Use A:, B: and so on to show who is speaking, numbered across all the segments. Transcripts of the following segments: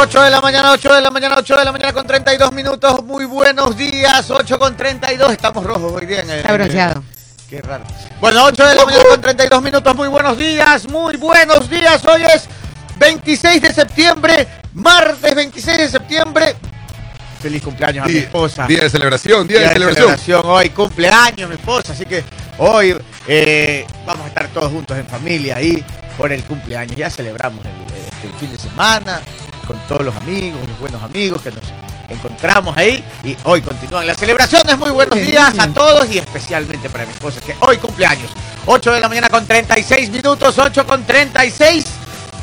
A: 8 de la mañana, 8 de la mañana, 8 de la mañana con 32 minutos. Muy buenos días, 8 con 32. Estamos rojos hoy día. en el-
B: Está bronceado.
A: Qué raro. Bueno, 8 de la mañana con 32 minutos. Muy buenos días, muy buenos días. Hoy es 26 de septiembre, martes 26 de septiembre. Feliz cumpleaños a mi
C: Día,
A: esposa.
C: día de celebración, día, de celebración.
A: Hoy cumpleaños mi esposa, así que hoy eh, vamos a estar todos juntos en familia ahí por el cumpleaños. Ya celebramos el, el- el fin de semana con todos los amigos, los buenos amigos que nos encontramos ahí y hoy continúan las celebraciones. Muy buenos días a todos y especialmente para mi esposa que hoy cumpleaños. 8 de la mañana con 36 minutos, 8 con 36.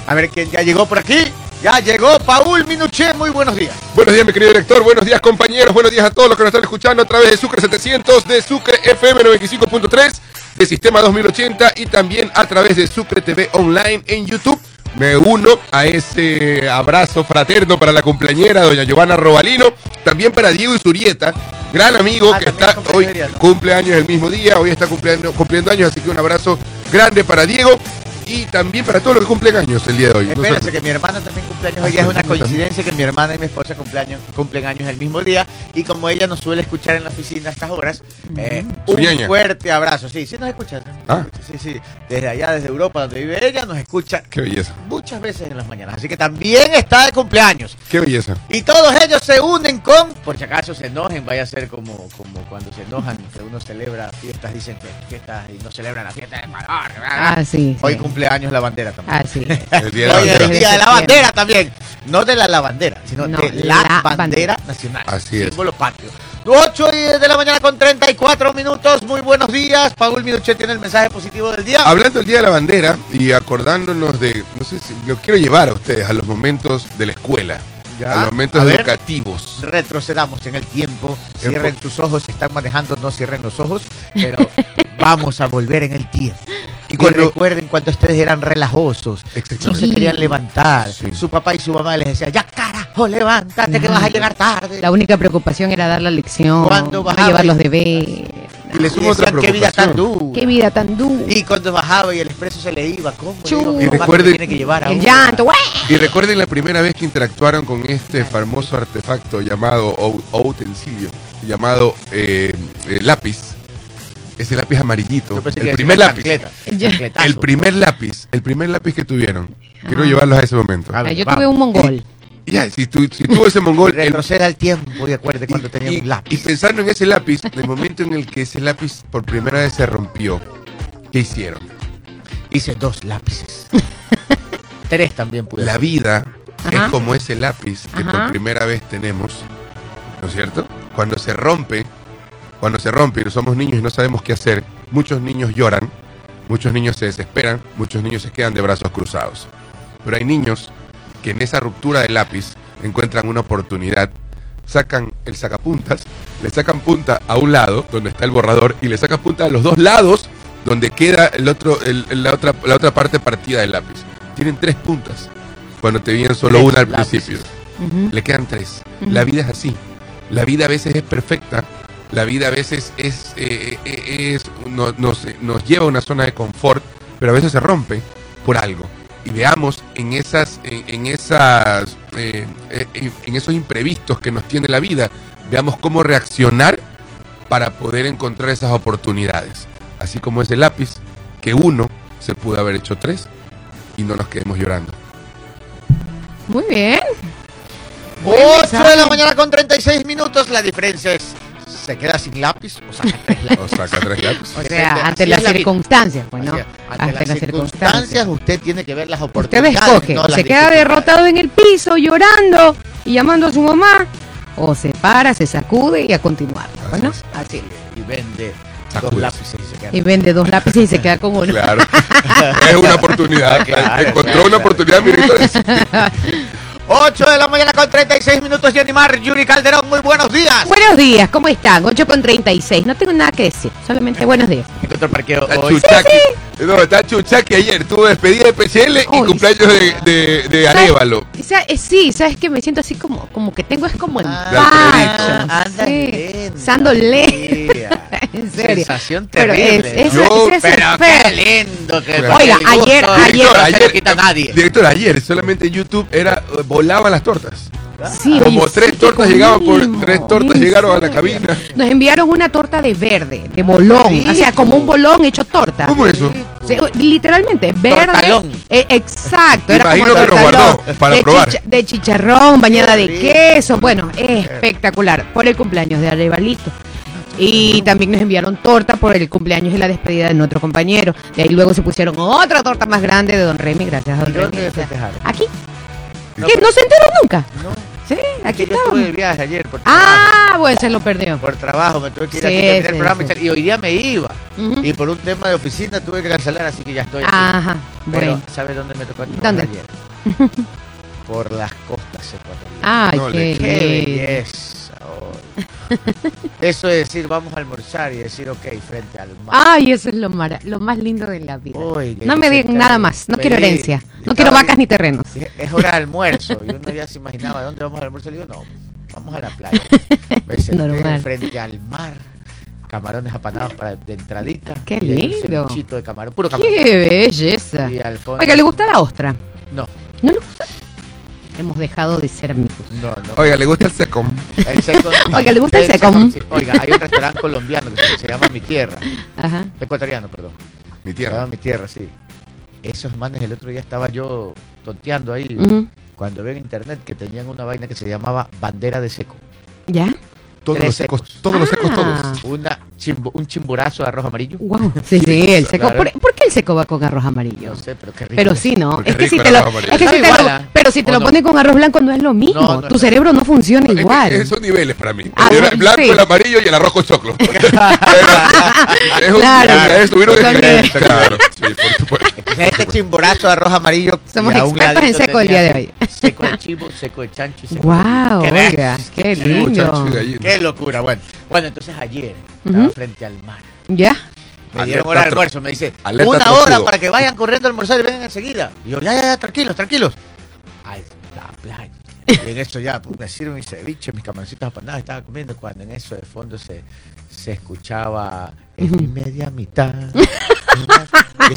A: A ver quién ya llegó por aquí. Ya llegó Paul Minuché. Muy buenos días.
C: Buenos días, mi querido director. Buenos días, compañeros. Buenos días a todos los que nos están escuchando a través de Sucre 700, de Sucre FM 95.3, de Sistema 2080 y también a través de Sucre TV Online en YouTube. Me uno a ese abrazo fraterno para la cumpleañera, doña Giovanna Robalino. También para Diego Isurieta, gran amigo
A: Ah,
C: que está
A: cumpleaños
C: hoy cumpleaños el mismo día. Hoy está cumpliendo, cumpliendo años, así que un abrazo grande para Diego y también para todos los que cumplen años el día de hoy.
A: Espérense que mi hermana también cumpleaños hoy. día. Es una coincidencia que mi hermana y mi esposa cumpleaños, cumplen años el mismo día. Y como ella nos suele escuchar en la oficina a estas horas, eh, un fuerte abrazo. Sí, sí nos escucha.
C: Ah.
A: Sí, sí. Desde allá, desde Europa, donde vive ella, nos escucha
C: Qué belleza,
A: muchas veces en las mañanas. Así que también está de cumpleaños.
C: qué belleza.
A: Y todos ellos se unen con, por si acaso se enojen, vaya a ser como, como cuando se enojan, que uno celebra fiestas, dicen que fiestas y no celebran la fiesta de Ecuador.
B: Ah, sí.
A: Hoy
B: sí.
A: Cumpleaños la bandera también.
B: Ah, sí.
C: El día de la
A: Hoy es el
C: bandera.
A: día de la
B: Septiembre.
A: bandera también. No de la lavandera, sino
B: No,
A: de
B: la
A: la, bandera,
B: bandera.
A: nacional.
C: Así es.
A: Símbolo patrio. 8 y de la mañana con 34 minutos. Muy buenos días. Paul Minuchet tiene el mensaje positivo del día.
C: Hablando del Día de la Bandera y acordándonos de, no sé si lo quiero llevar a ustedes a los momentos de la escuela,
A: Ya.
C: a los momentos
A: A ver.
C: educativos.
A: Retrocedamos en el tiempo.
C: El
A: Cierren tus ojos. Si están manejando, no cierren los ojos. Pero vamos a volver en el tiempo.
C: Y
A: recuerden cuando ustedes eran relajosos, no se querían levantar.
C: Sí.
A: Su papá y su mamá les decían, ya carajo, levántate que vas a llegar tarde.
B: La única preocupación era dar la lección,
A: Cuando bajaba
B: llevar
A: y-
B: los deberes.
C: Y le
A: Y
C: sumo otra
A: qué vida tan dura.
B: Qué vida tan dura.
A: Y cuando bajaba y el expreso se le iba, ¿cómo? Digo,
C: Y
A: papá que
C: recuerde-
A: me tiene que llevar a
B: El llanto, ¡güey!
C: Y recuerden la primera vez que interactuaron con este famoso artefacto llamado o, o utensilio, llamado eh, eh, lápiz. Ese lápiz amarillito. El primer lápiz. El primer lápiz. El primer lápiz que tuvieron. Quiero
B: Ah.
C: llevarlos a ese momento.
A: A ver,
B: Yo
A: vamos.
B: tuve un mongol.
C: Y Ya, si, tu- si tuvo ese mongol, el-
A: Retroceda al tiempo y acuerde cuando tenía
C: y,
A: un lápiz.
C: y pensando en ese lápiz, en el momento en el que ese lápiz por primera vez se rompió, ¿qué hicieron?
A: Hice dos lápices. Tres también pude.
C: La vida
B: Ajá.
C: es como ese lápiz que por primera vez tenemos, ¿no es cierto? Cuando se rompe, cuando se rompe y somos niños y no sabemos qué hacer, muchos niños lloran, muchos niños se desesperan, muchos niños se quedan de brazos cruzados. Pero hay niños que en esa ruptura del lápiz encuentran una oportunidad, sacan el sacapuntas, le sacan punta a un lado donde está el borrador y le sacan punta a los dos lados donde queda el otro, el- la, otra, la otra parte partida del lápiz. Tienen tres puntas cuando tenían solo
A: Tres
C: una al
A: lápices.
C: principio.
B: Ujú.
C: Le quedan tres.
B: Ujú.
C: La vida es así. La vida a veces es perfecta. La vida a veces es, eh, eh, es no- nos, nos lleva a una zona de confort, pero a veces se rompe por algo. Y veamos en esas, en, en esas, eh, eh, en, en esos imprevistos que nos tiene la vida, veamos cómo reaccionar para poder encontrar esas oportunidades. Así como ese lápiz, que uno se pudo haber hecho tres y no nos quedemos llorando.
B: Muy bien.
A: 8 de la mañana con 36 minutos. La diferencia es, ¿se queda sin lápiz o saca tres lápices?
C: O saca tres lápices.
B: O sea, ante las
A: la
B: circunstancias, pues no.
A: Ante,
B: Ante
A: las
B: las
A: circunstancias,
B: circunstancias.
A: usted tiene que ver las
B: Usted
A: oportunidades.
B: escoge,
A: no
B: se queda derrotado en el piso llorando y llamando a su mamá, o se para, se sacude y a continuar. Pues, ¿no? Así.
A: Y vende dos lápices y se queda.
B: Y vende dos lápices y se queda con uno.
C: Claro. es una oportunidad.
A: Claro,
C: Encontró
A: claro,
C: una
A: claro.
C: oportunidad, mi director.
A: 8 de la mañana con 36 minutos. Jenny Mar, Yuri Calderón, muy buenos días.
B: Buenos días, ¿cómo están? 8 con 36. No tengo nada que decir, solamente buenos días.
A: Encuentro parqueo
C: Está
A: hoy.
C: Chuchaki. No, está Chuchaki ayer. Tuvo despedida de PCL y cumpleaños de, de, de Arevalo.
B: Eh, sí, sabes que me siento así como, como que tengo es como
A: Ah,
B: empacho.
A: anda
B: sí.
A: lenta.
B: Sando lento.
A: Sí, bestia.
B: En serio.
A: Sensación
B: Pero
A: terrible.
B: es-
A: ¿no?
B: esa-
C: Yo-
B: es
A: pero
B: el
A: qué lindo que
C: Oiga,
A: el gusto
B: ayer-
A: de
B: ayer-
A: no se lo quita a nadie.
C: Director, ayer solamente en YouTube era eh, volaban las tortas.
B: Sí,
C: Como
B: oye,
C: tres
B: sí,
C: tortas llegaban por tres tortas llegaron a la cabina.
B: Nos enviaron una torta de verde, de bolón, o sea, como un bolón hecho torta.
C: ¿Cómo eso?
B: Sí, literalmente, verde.
A: Tortalón.
B: eh, exacto,
C: Me
B: era como
C: imagino que guardó para
B: de
C: probar.
B: chicha- de chicharrón, bañada de queso. Bueno, espectacular. Por el cumpleaños de Arevalito. Y también nos enviaron torta por el cumpleaños y la despedida de nuestro compañero. De ahí luego se pusieron otra torta más grande de Don Remy, gracias a Don
A: ¿Y dónde
B: Remy.
A: festejaron?
B: Aquí.
A: No,
B: ¿Qué?
A: pero-
B: ¿No se enteró nunca?
A: No,
B: Sí, aquí
A: aquí yo estuve de viaje ayer por.
B: Ah, bueno, se lo perdió.
A: Por trabajo, me tuve que ir
B: Sí,
A: a terminar
B: sí,
A: el programa y
B: sí.
A: y hoy día me iba.
B: Ujú.
A: Y por un tema de oficina tuve que cancelar, así que ya estoy aquí.
B: Ajá,
A: Pero,
B: bueno.
A: ¿sabes dónde me tocó a
B: ¿Dónde?
A: ayer? por las costas ecuatorianas.
B: Ay,
C: No,
B: qué
A: Qué belleza. hoy. Eso es decir, vamos a almorzar y decir, ok, frente al mar.
B: Ay, eso es lo, mara- lo más lindo de la vida. No me digan nada más. No quiero herencia. No quiero vacas ni terrenos.
A: Es hora de almuerzo. Y uno ya se imaginaba dónde vamos al almuerzo. Le digo, no, vamos a la playa. Me senté frente al mar. Camarones apanados para, de entradita.
B: Qué
A: un
B: lindo.
A: cevichito de camarón. Puro camarón.
B: Qué belleza.
A: Y al fondo-
B: Oiga, ¿le gusta la ostra?
A: No,
B: ¿No le gusta? Hemos dejado de ser amigos.
A: no, no.
C: Oiga, ¿le gusta el secom?
A: El seco-
B: Oiga, ¿le gusta el seco?
A: sí. Oiga, hay un restaurante colombiano que se, llama Mi Tierra.
B: Ajá.
A: Ecuatoriano, perdón.
C: Mi
A: Se llama
C: tierra.
A: Mi Tierra, sí. Esos manes, el otro día estaba yo tonteando ahí. Cuando veo en internet que tenían una vaina que se llamaba bandera de seco.
B: ¿Ya?
C: Todos
A: Tres
C: los secos,
A: secos.
C: todos los secos,
B: Ah.
C: todos.
A: Una chimbo- un chimburazo de arroz amarillo.
B: Wow. Sí, sí, el seco. ¿Por, por qué el seco va con arroz amarillo?
A: No sé, pero qué rico.
B: Pero sí, ¿no. Es que si te lo,
C: arroz amarillo.
B: es que si
A: Sabe
B: te lo-
A: igual, ¿ah?
B: pero si te
A: ¿O
B: lo
A: no?
B: ponen con arroz blanco no es lo mismo.
A: No, no,
B: tu
A: no.
B: cerebro no funciona
C: Es que
B: igual.
C: esos niveles para mí.
B: Ah,
C: el blanco,
B: sí.
C: el amarillo y el arroz con choclo. es un
B: Claro.
C: es subir un
B: Son
C: Claro, sí, por supuesto.
A: Entonces, este chimborazo de arroz amarillo.
B: Somos expertos en seco el día de hoy.
A: Seco de chivo, seco de chancho y seco
B: Wow, oiga, qué lindo.
A: Qué locura. Bueno, bueno entonces ayer estaba frente al mar.
B: ¿Ya?
A: Me
C: Alerta
A: dieron hora de almuerzo. Me dice,
C: alerta
A: una hora para que vayan corriendo a almorzar y vengan enseguida. Y yo, ya, ya, ya, tranquilos, tranquilos. A la playa. Y en eso ya, pues, me sirven mi ceviche, mis camaroncitos apanados, estaba comiendo cuando en eso de fondo se, se escuchaba en mi media mitad.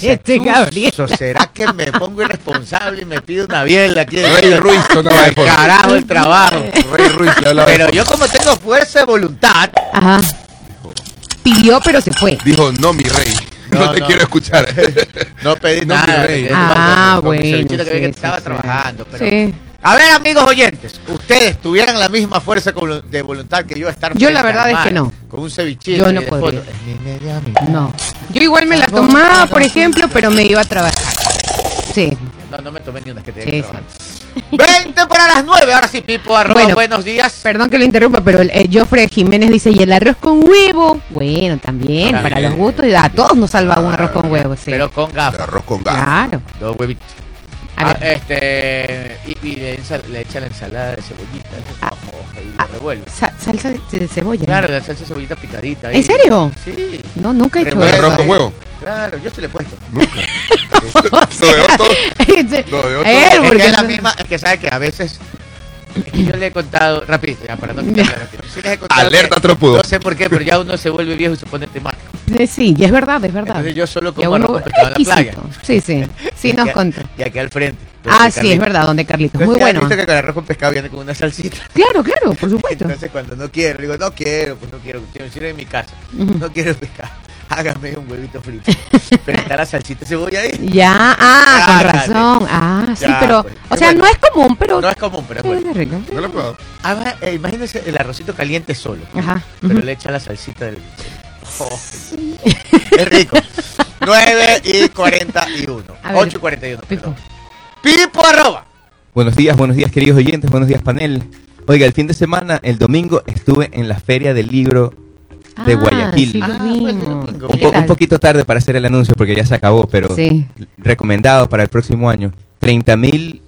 B: Este Gabriel.
A: "Chuzo, ¿Será que me pongo irresponsable y me pido una biela aquí?
C: Rey Ruiz de
A: Al
C: fondo.
A: carajo el trabajo.
C: Rey Ruiz
A: Pero yo como tengo fuerza de voluntad,
B: Ajá. Pidió, pero se fue.
C: Dijo, no, mi rey. No,
A: No,
C: te
A: no.
C: quiero escuchar.
A: no pedí
C: No,
A: nada.
C: mi rey.
B: Ah, bueno.
A: que
B: sí,
A: estaba
B: sí.
A: trabajando. Pero...
B: Sí.
A: A ver, amigos oyentes, ustedes tuvieran la misma fuerza de voluntad que yo estar
B: Yo la verdad es que no.
A: Con un cevichito.
B: Yo no podría. No. Yo igual me la tomaba, por ejemplo, pero me iba a trabajar. Sí.
A: No, no me tomé ni una que te
B: Sí,
A: trabajar. 20 para las 9. Ahora sí, Pipo,
B: Bueno.
A: buenos días.
B: Perdón que lo interrumpa, pero el, Joffre Jiménez dice, ¿y el arroz con huevo? Bueno, también, para los gustos, y a todos nos salva un arroz con huevo, sí.
A: Pero con
C: El
A: gafas.
C: arroz con gas.
B: Claro.
A: Dos huevitos.
B: A
A: Ah, este, y, y le, le echa la ensalada de cebollita
B: Ah.
A: y lo revuelve.
B: sa- salsa de, cebolla.
A: Claro, la salsa de cebollita picadita. ahí.
B: ¿En serio?
A: Sí.
B: No, nunca he hecho
C: ¿El
A: Revuelve.
B: eso.
C: arroz con huevo?
A: Claro, yo se le he puesto.
C: Nunca. Lo de otro.
B: Ese-
C: Lo de otro.
B: Él,
A: Es
B: porque
A: que es la misma, es que sabe que a veces es que yo le he contado rapidito, ya para no quitarle rápido. Sí les he contado
C: Alerta
A: que-
C: trompudo.
A: No sé por qué, pero ya uno se vuelve viejo y se pone temático.
B: Sí, y es verdad, es verdad.
A: Entonces yo solo como arroz
B: uno
A: con pescado en la playa.
B: Sí, sí. Sí nos contó.
A: Y aquí al frente.
B: Ah, sí, es verdad, donde Carlitos. Muy
A: ¿ya has
B: bueno.
A: visto que con el arroz con pescado viene con una salsita.
B: Claro, claro, por supuesto.
A: Entonces cuando no quiero, digo, no quiero, pues no quiero, quiero decir en mi casa, no quiero pescado, hágame un huevito frito. Pero está la salsita de cebolla ahí.
B: Ya, ah, con razón. Ah, sí,
A: Ya,
B: pero,
A: pues,
B: o sea,
A: bueno.
B: no es común, pero
A: No es común, pero es bueno.
B: rico.
C: No lo he probado.
A: Además, eh, imagínense el arrocito caliente solo.
B: Ajá.
A: Pero
B: ujú.
A: le echa la salsita del. Oh, es rico. 9 y 41.
B: A ver,
A: 8 y 41.
B: Pipo.
A: perdón. Pipo arroba.
D: Buenos días, buenos días queridos oyentes, buenos días panel. Oiga, el fin de semana, el domingo, estuve en la Feria del Libro de
B: Ah,
D: Guayaquil.
B: Sí,
A: Ah,
D: un, poquito tarde para hacer el anuncio porque ya se acabó, pero
B: Sí.
D: recomendado para el próximo año. 30 mil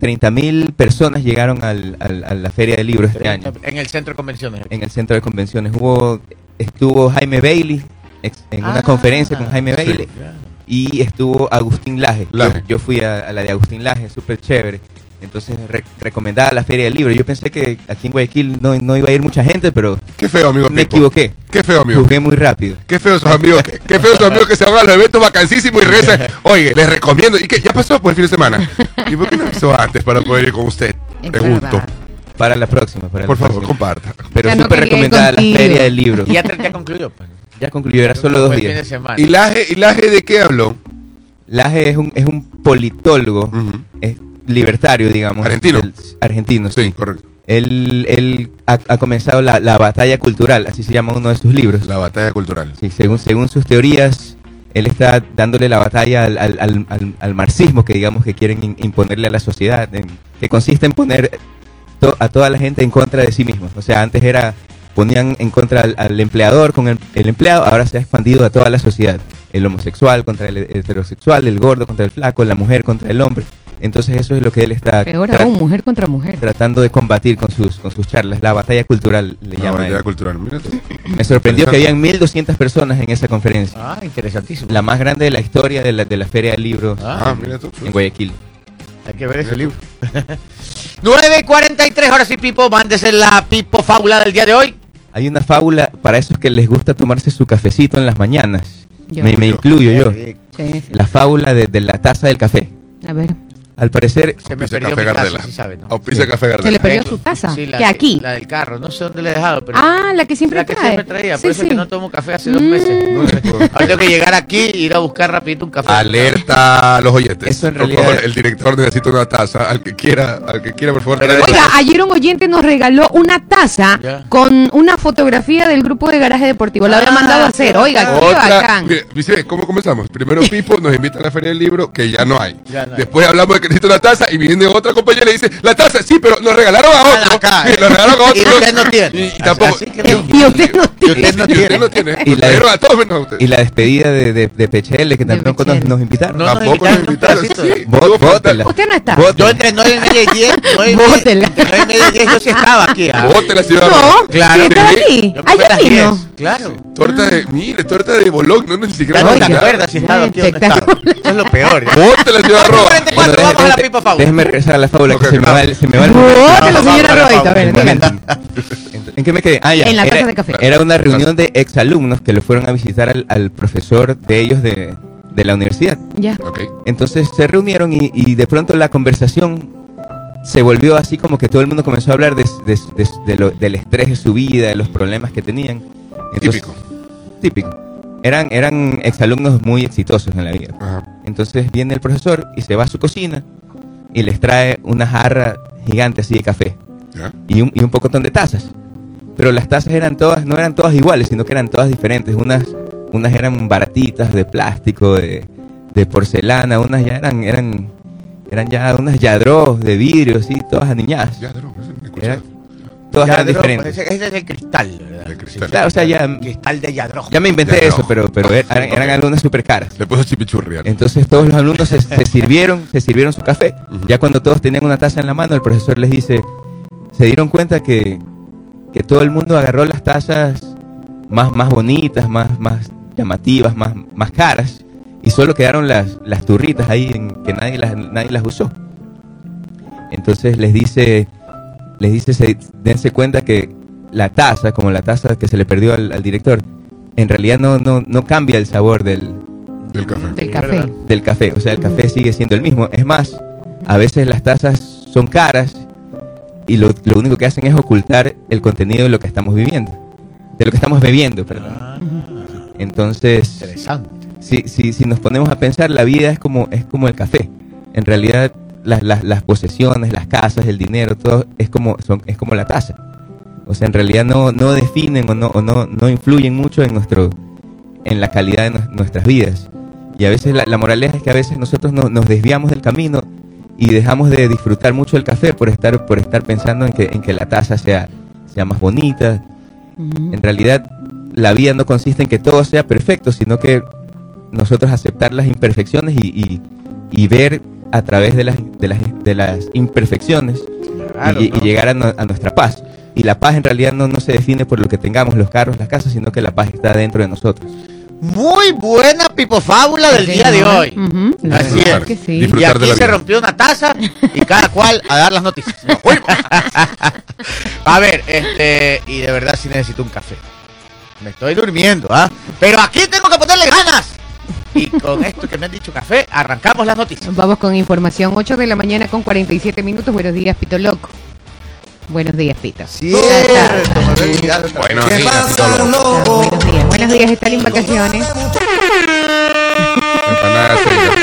D: 30.000 personas llegaron al- al- a la Feria del Libro este año
A: En el centro de convenciones.
D: en el centro de convenciones. Hubo, estuvo Jaime Bailey ex- en una
A: Ah,
D: conferencia con Jaime
C: sí.
D: Bailey y estuvo Agustín Laje. Yo-
C: Laje.
D: Yo, fui a, a la de Agustín Laje, súper chévere. Entonces, re- recomendada la Feria del Libro. Yo pensé que aquí en Guayaquil no, no iba a ir mucha gente, pero
C: Qué feo, amigo.
D: me
C: Pipo.
D: equivoqué.
C: Qué feo, amigo.
D: Juzgué muy rápido.
C: Qué feo esos amigos, qué, qué feo esos amigos que se van a los eventos vacancísimos y regresan. Oye, les recomiendo. ¿Y qué? ¿Ya pasó por el fin de semana? ¿Y por qué no avisó antes para poder ir con usted? Pregunto.
D: Para la próxima. Para
C: Por
D: la
C: favor,
D: próxima.
C: comparta.
D: Pero
B: Ya
D: súper recomendada la. Feria del Libro.
A: Y ya, ya concluyó. Pues.
D: Ya concluyó, era solo dos días.
C: ¿Y Laje, ¿Y Laje de qué habló?
D: Laje es un, es un politólogo, es libertario, digamos.
C: Argentino.
D: del- argentino, sí.
C: Sí, correcto.
D: Él, él ha, ha comenzado la, la batalla cultural, así se llama uno de sus libros.
C: La batalla cultural.
D: Sí, según, según sus teorías, él está dándole la batalla al, al- al- al- marxismo que digamos que quieren imponerle a la sociedad, en- que consiste en poner to- a toda la gente en contra de sí mismos. O sea, antes era ponían en contra al, al empleador con el, el empleado, ahora se ha expandido a toda la sociedad. El homosexual contra el heterosexual, el gordo contra el flaco, la mujer contra el hombre. Entonces eso es lo que él está
B: Peor aún, mujer contra mujer.
D: tratando de combatir con sus, con sus charlas. La batalla cultural le
C: La
D: llama
C: batalla
D: él.
C: cultural. Mira tú.
D: Me sorprendió que habían 1.200 personas en esa conferencia.
A: Ah, interesantísimo.
D: La más grande de la historia de la, de la Feria del Libro
C: Ah, mira tú.
D: en Guayaquil.
A: Hay que ver ese libro. 9.43, ahora sí, Pipo, mándese la Pipo fábula del día de hoy.
D: Hay una fábula para esos que les gusta tomarse su cafecito en las mañanas.
B: Yo.
D: Me, me incluyo yo.
B: Sí, sí.
D: La fábula de, de la taza del café.
B: A ver.
D: Al parecer,
A: Se me
C: Auspicia
A: perdió
C: Café
A: mi
C: Gardela.
A: sí sabe, ¿no?
C: Auspicia
D: Sí.
C: Café
B: Se le
C: Gardela.
B: perdió su taza.
A: Sí, la,
B: que aquí.
A: La del carro, no sé dónde la he dejado, pero...
B: Ah, la que siempre
A: la que
B: trae.
A: siempre traía,
B: Sí,
A: por eso es
B: sí.
A: que no tomo café hace dos
B: Mm.
A: meses. Ahora tengo que llegar aquí e ir a buscar rapidito un café.
C: Alerta a los oyentes.
D: Eso en
C: Por
D: realidad-
C: favor, el director necesita una taza. Al que quiera, al que quiera, por favor.
A: Pero-
B: Oiga, ayer un oyente nos regaló una taza
A: Ya.
B: con una fotografía del grupo de garaje deportivo. La había
A: Ah,
B: mandado a hacer. Oiga, qué
C: Otra,
B: bacán.
C: mire, dice, ¿cómo comenzamos? Primero Pipo nos invita a la feria del libro, que ya no hay.
A: Ya no hay.
C: Después hablamos de que necesita una taza y viene otra compañera y dice, la taza, sí, pero nos regalaron a otro.
A: acá,
C: Y
A: eh.
C: nos regalaron a otro.
A: Y usted no tiene.
C: Y, y tampoco.
A: Así que no.
B: Y usted no
A: Y
B: tiene.
A: usted no
C: y no tiene.
D: La-
C: a todos menos a usted.
D: y la despedida de, de, de PHL, que tampoco nos, invitaron.
A: No
C: Tampoco nos
A: invitaron.
C: Sí,
D: bótela.
B: Usted no está.
D: Bótela.
A: Yo entre 9 y media y 10, 9 y media,
B: Bótela.
A: entre 9 y media y 10 yo sí estaba aquí. ah.
C: Ciudad.
B: No,
A: Claro.
B: sí, estaba aquí.
A: Yo comí a
B: Ayer
A: las
B: vino.
A: 10, Claro.
C: Torta de, mire, torta de bolón, no, ni siquiera
A: no te acuerdas si estaba aquí o no estaba.
B: Espectacular.
A: Eso es lo peor.
C: ciudad roja.
A: 44,
D: Bueno,
A: vamos a la
D: déjeme-
A: pipa fábula.
D: déjeme regresar a la fábula, que se me va el, se me va el
A: Vamos,
B: señora.
D: ¿En qué me quedé? Ah, ya.
B: En la
D: era,
B: taza de café.
D: Era una reunión de exalumnos que lo fueron a visitar al, al profesor de ellos de, de la universidad.
B: Ya.
C: Ok.
D: Entonces se reunieron y, y de pronto la conversación se volvió así como que todo el mundo comenzó a hablar de, de- de- de lo- del estrés de su vida, de los problemas que tenían. Entonces-
C: Típico.
D: Típico. Eran, eran exalumnos muy exitosos en la vida.
C: Ajá.
D: Entonces viene el profesor y se va a su cocina y les trae una jarra gigante así de café
C: ¿Ya?
D: y un, y un pocotón de tazas. Pero las tazas eran todas, no eran todas iguales, sino que eran todas diferentes. Unas, unas eran baratitas de plástico, de, de porcelana, unas ya eran, eran, eran ya unas yadros de vidrio, así, todas aniñadas.
C: Ya, Daro, eso me escuché.
D: Era- todas
A: Yadro,
D: eran diferentes.
A: Ese, ese es el cristal, ¿verdad?
C: El cristal.
D: Claro, o sea, ya,
A: Cristal de Yadro.
D: ya me inventé
C: Yadro.
D: eso, pero, pero eran, eran algunas super caras.
C: Le puso chipichurri. ¿no?
D: Entonces todos los alumnos se, se sirvieron, se sirvieron su café. Ya cuando todos tenían una taza en la mano, el profesor les dice, se dieron cuenta que, que todo el mundo agarró las tazas más, más bonitas, más, más llamativas, más, más caras, y solo quedaron las, las turritas ahí en que nadie las, nadie las usó. Entonces les dice, les dice, se, dense cuenta que la taza, como la taza que se le perdió al, al director, en realidad no, no, no cambia el sabor del,
C: Del café.
B: Del café.
A: ¿verdad?
D: del café. O sea, el café sigue siendo el mismo. Es más, a veces las tazas son caras y lo, lo único que hacen es ocultar el contenido de lo que estamos viviendo. De lo que estamos bebiendo, perdón.
A: Ah,
D: Entonces,
A: interesante.
D: si, si, si nos ponemos a pensar, la vida es como, es como el café. En realidad, las, las, las posesiones, las casas, el dinero, todo es como, son, es como la taza. O sea, en realidad no, no definen o, no, o no, no influyen mucho en, nuestro, en la calidad de nue- nuestras vidas. Y a veces la, la moraleja es que a veces nosotros no- nos desviamos del camino y dejamos de disfrutar mucho el café por estar, por estar pensando en que, en que la taza sea, sea más bonita,
B: Ujú.
D: en realidad, la vida no consiste en que todo sea perfecto, sino que nosotros aceptar las imperfecciones y, y- y ver a través de las, de las, de las imperfecciones
A: Claro,
D: y, llegar a, no- a nuestra paz. Y la paz en realidad no, no se define por lo que tengamos, los carros, las casas, sino que la paz está dentro de nosotros.
A: Muy buena pipofábula del
B: Sí,
A: día de hoy. Así es.
B: que sí.
A: Y
C: Disfrutar de
A: aquí
C: la
A: se
C: vida.
A: rompió una taza y cada cual a dar las noticias. A ver, este, y de verdad sí necesito un café. Me estoy durmiendo, ¿ah? Pero aquí tengo que ponerle ganas. Y con esto que me han dicho café, arrancamos las noticias.
B: Vamos con información. 8 de la mañana con 47 minutos. Buenos días, Pito Loco. Buenos días, Pito.
A: Cierto, me había olvidado otra
C: Bueno,
A: vez.
C: sí, así todo.
B: Buenos días. Buenos días, están en vacaciones.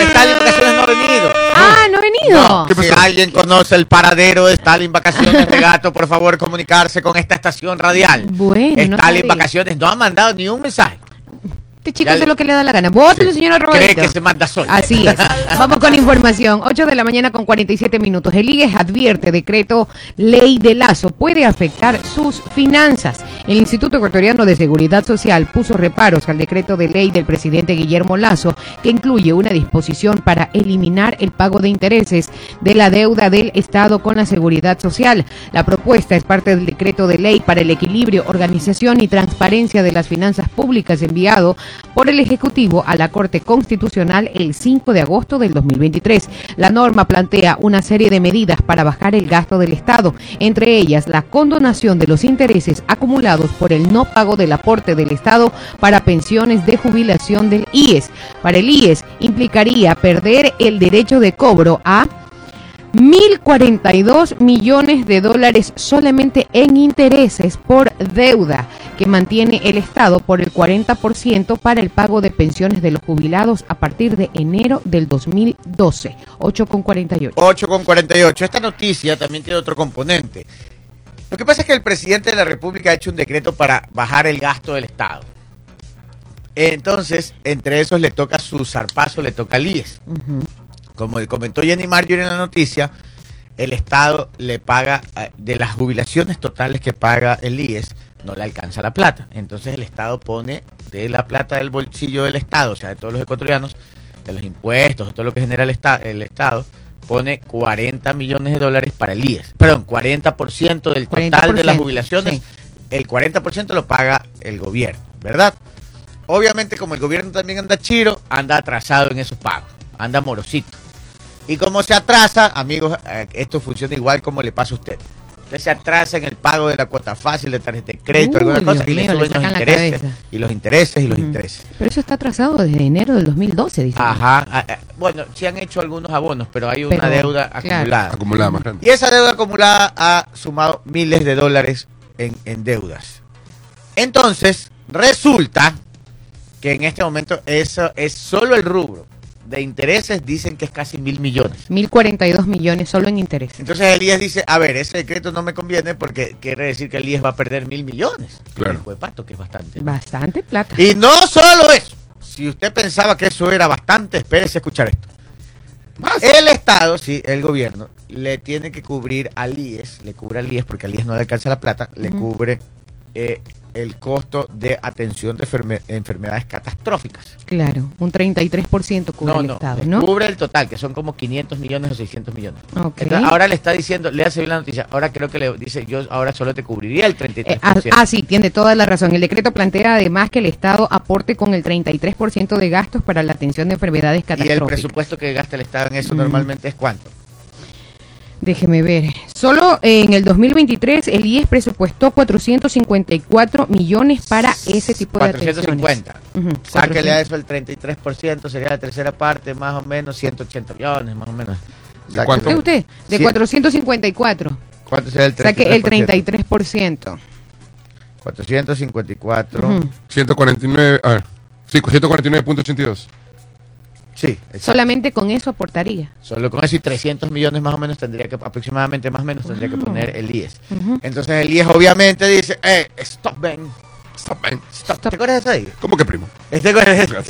A: Stalin Vacaciones no ha venido.
B: Ah, no ha venido.
A: No,
C: ¿Qué
A: si alguien conoce el paradero de Stalin Vacaciones de Gato, por favor comunicarse con esta estación radial.
B: Bueno, no
A: Stalin. Vacaciones no ha mandado ni un mensaje.
B: Este chico hace lo que le da la gana. Vótelo, señora
A: Cree
B: Roberto.
A: que se manda sol.
B: Así es. Vamos con información. 8 de la mañana con 47 minutos. El IES advierte decreto ley de Lazo puede afectar sus finanzas. El Instituto Ecuatoriano de Seguridad Social puso reparos al decreto de ley del presidente Guillermo Lazo que incluye una disposición para eliminar el pago de intereses de la deuda del Estado con la Seguridad Social. La propuesta es parte del decreto de ley para el equilibrio, organización y transparencia de las finanzas públicas enviado por el Ejecutivo a la Corte Constitucional el 5 de agosto del 2023. La norma plantea una serie de medidas para bajar el gasto del Estado, entre ellas la condonación de los intereses acumulados por el no pago del aporte del Estado para pensiones de jubilación del IES. Para el IES implicaría perder el derecho de cobro a 1.042 millones de dólares solamente en intereses por deuda que mantiene el Estado por el 40% para el pago de pensiones de los jubilados a partir de enero del 2012. 8,48.
A: 8 con 48. Esta noticia también tiene otro componente. Lo que pasa es que el presidente de la República ha hecho un decreto para bajar el gasto del Estado. Entonces, entre esos le toca su zarpazo, le toca al IES.
B: Ujú.
A: Como comentó Jenny Marjorie en la noticia, el Estado le paga, eh, de las jubilaciones totales que paga el IES, no le alcanza la plata. Entonces el Estado pone de la plata del bolsillo del Estado, o sea, de todos los ecuatorianos, de los impuestos, de todo lo que genera el, esta- el Estado, pone 40 millones de dólares para el IES. Perdón, 40% del total de las
B: 40%,
A: jubilaciones,
B: sí.
A: el 40% lo paga el gobierno, ¿verdad? Obviamente, como el gobierno también anda chiro, anda atrasado en esos pagos, anda morosito. Y como se atrasa, amigos, eh, esto funciona igual como le pasa a usted. Usted se atrasa en el pago de la cuota fácil de tarjeta de crédito,
B: Uy,
A: alguna cosa,
B: Dios
A: y le
B: mío, le
A: los intereses, y los intereses, y los
B: Ujú.
A: intereses.
B: Pero eso está atrasado desde enero del 2012, dice.
A: Ajá. ah, ah, Bueno, sí han hecho algunos abonos, pero hay una
B: Pero,
A: deuda
B: claro.
A: acumulada.
C: Acumulada más grande.
A: Y esa deuda acumulada ha sumado miles de dólares en, en deudas. Entonces, resulta que en este momento eso es solo el rubro de intereses, dicen que es casi mil millones.
B: 1.042 millones solo en interés.
A: Entonces el IES dice, a ver, ese decreto no me conviene porque quiere decir que el IES va a perder mil millones.
C: Claro.
A: Hijo de pato, que es bastante.
B: Bastante plata.
A: Y no solo eso. Si usted pensaba que eso era bastante, espérese a escuchar esto. El Estado, sí, el gobierno, le tiene que cubrir al IES, le cubre al IES porque al IES no le alcanza la plata, le cubre eh, el costo de atención de enferme- enfermedades catastróficas.
B: Claro, un 33% cubre
A: no,
B: el
A: no,
B: Estado,
A: le
B: ¿no?
A: cubre el total, que son como 500 millones o 600 millones. Entonces, ahora le está diciendo, le hace bien la noticia, ahora creo que le dice, yo ahora solo te cubriría el 33%.
B: Eh, ah, ah, sí, tiene toda la razón. El decreto plantea además que el Estado aporte con el 33% de gastos para la atención de enfermedades
A: y el
B: catastróficas.
A: presupuesto que gasta el Estado en eso
B: Mm.
A: normalmente es cuánto?
B: Déjeme ver. Solo en el 2023 el IES presupuestó 454 millones para ese tipo de atenciones.
A: 450.
B: Ujú,
A: Sáquele
B: 400.
A: a eso el 33%, sería la tercera parte, más o menos 180 millones, más o menos.
C: ¿De cuánto?
B: ¿Es usted? De
A: Sí.
B: 454.
A: ¿Cuánto sería el 33%?
B: Saque el 33%.
A: 454.
B: Ujú.
C: 149, a ver, sí, 149.82.
A: Sí, exacto.
B: Solamente con eso aportaría.
A: Solo con eso y 300 millones más o menos tendría que, aproximadamente más o menos tendría que poner el IES. Entonces el IES obviamente dice, eh, stop, ven,
C: Stop, man.
A: stop.
B: Stop.
A: ¿Te acuerdas de eso ahí?
C: ¿Cómo que primo?
A: Este,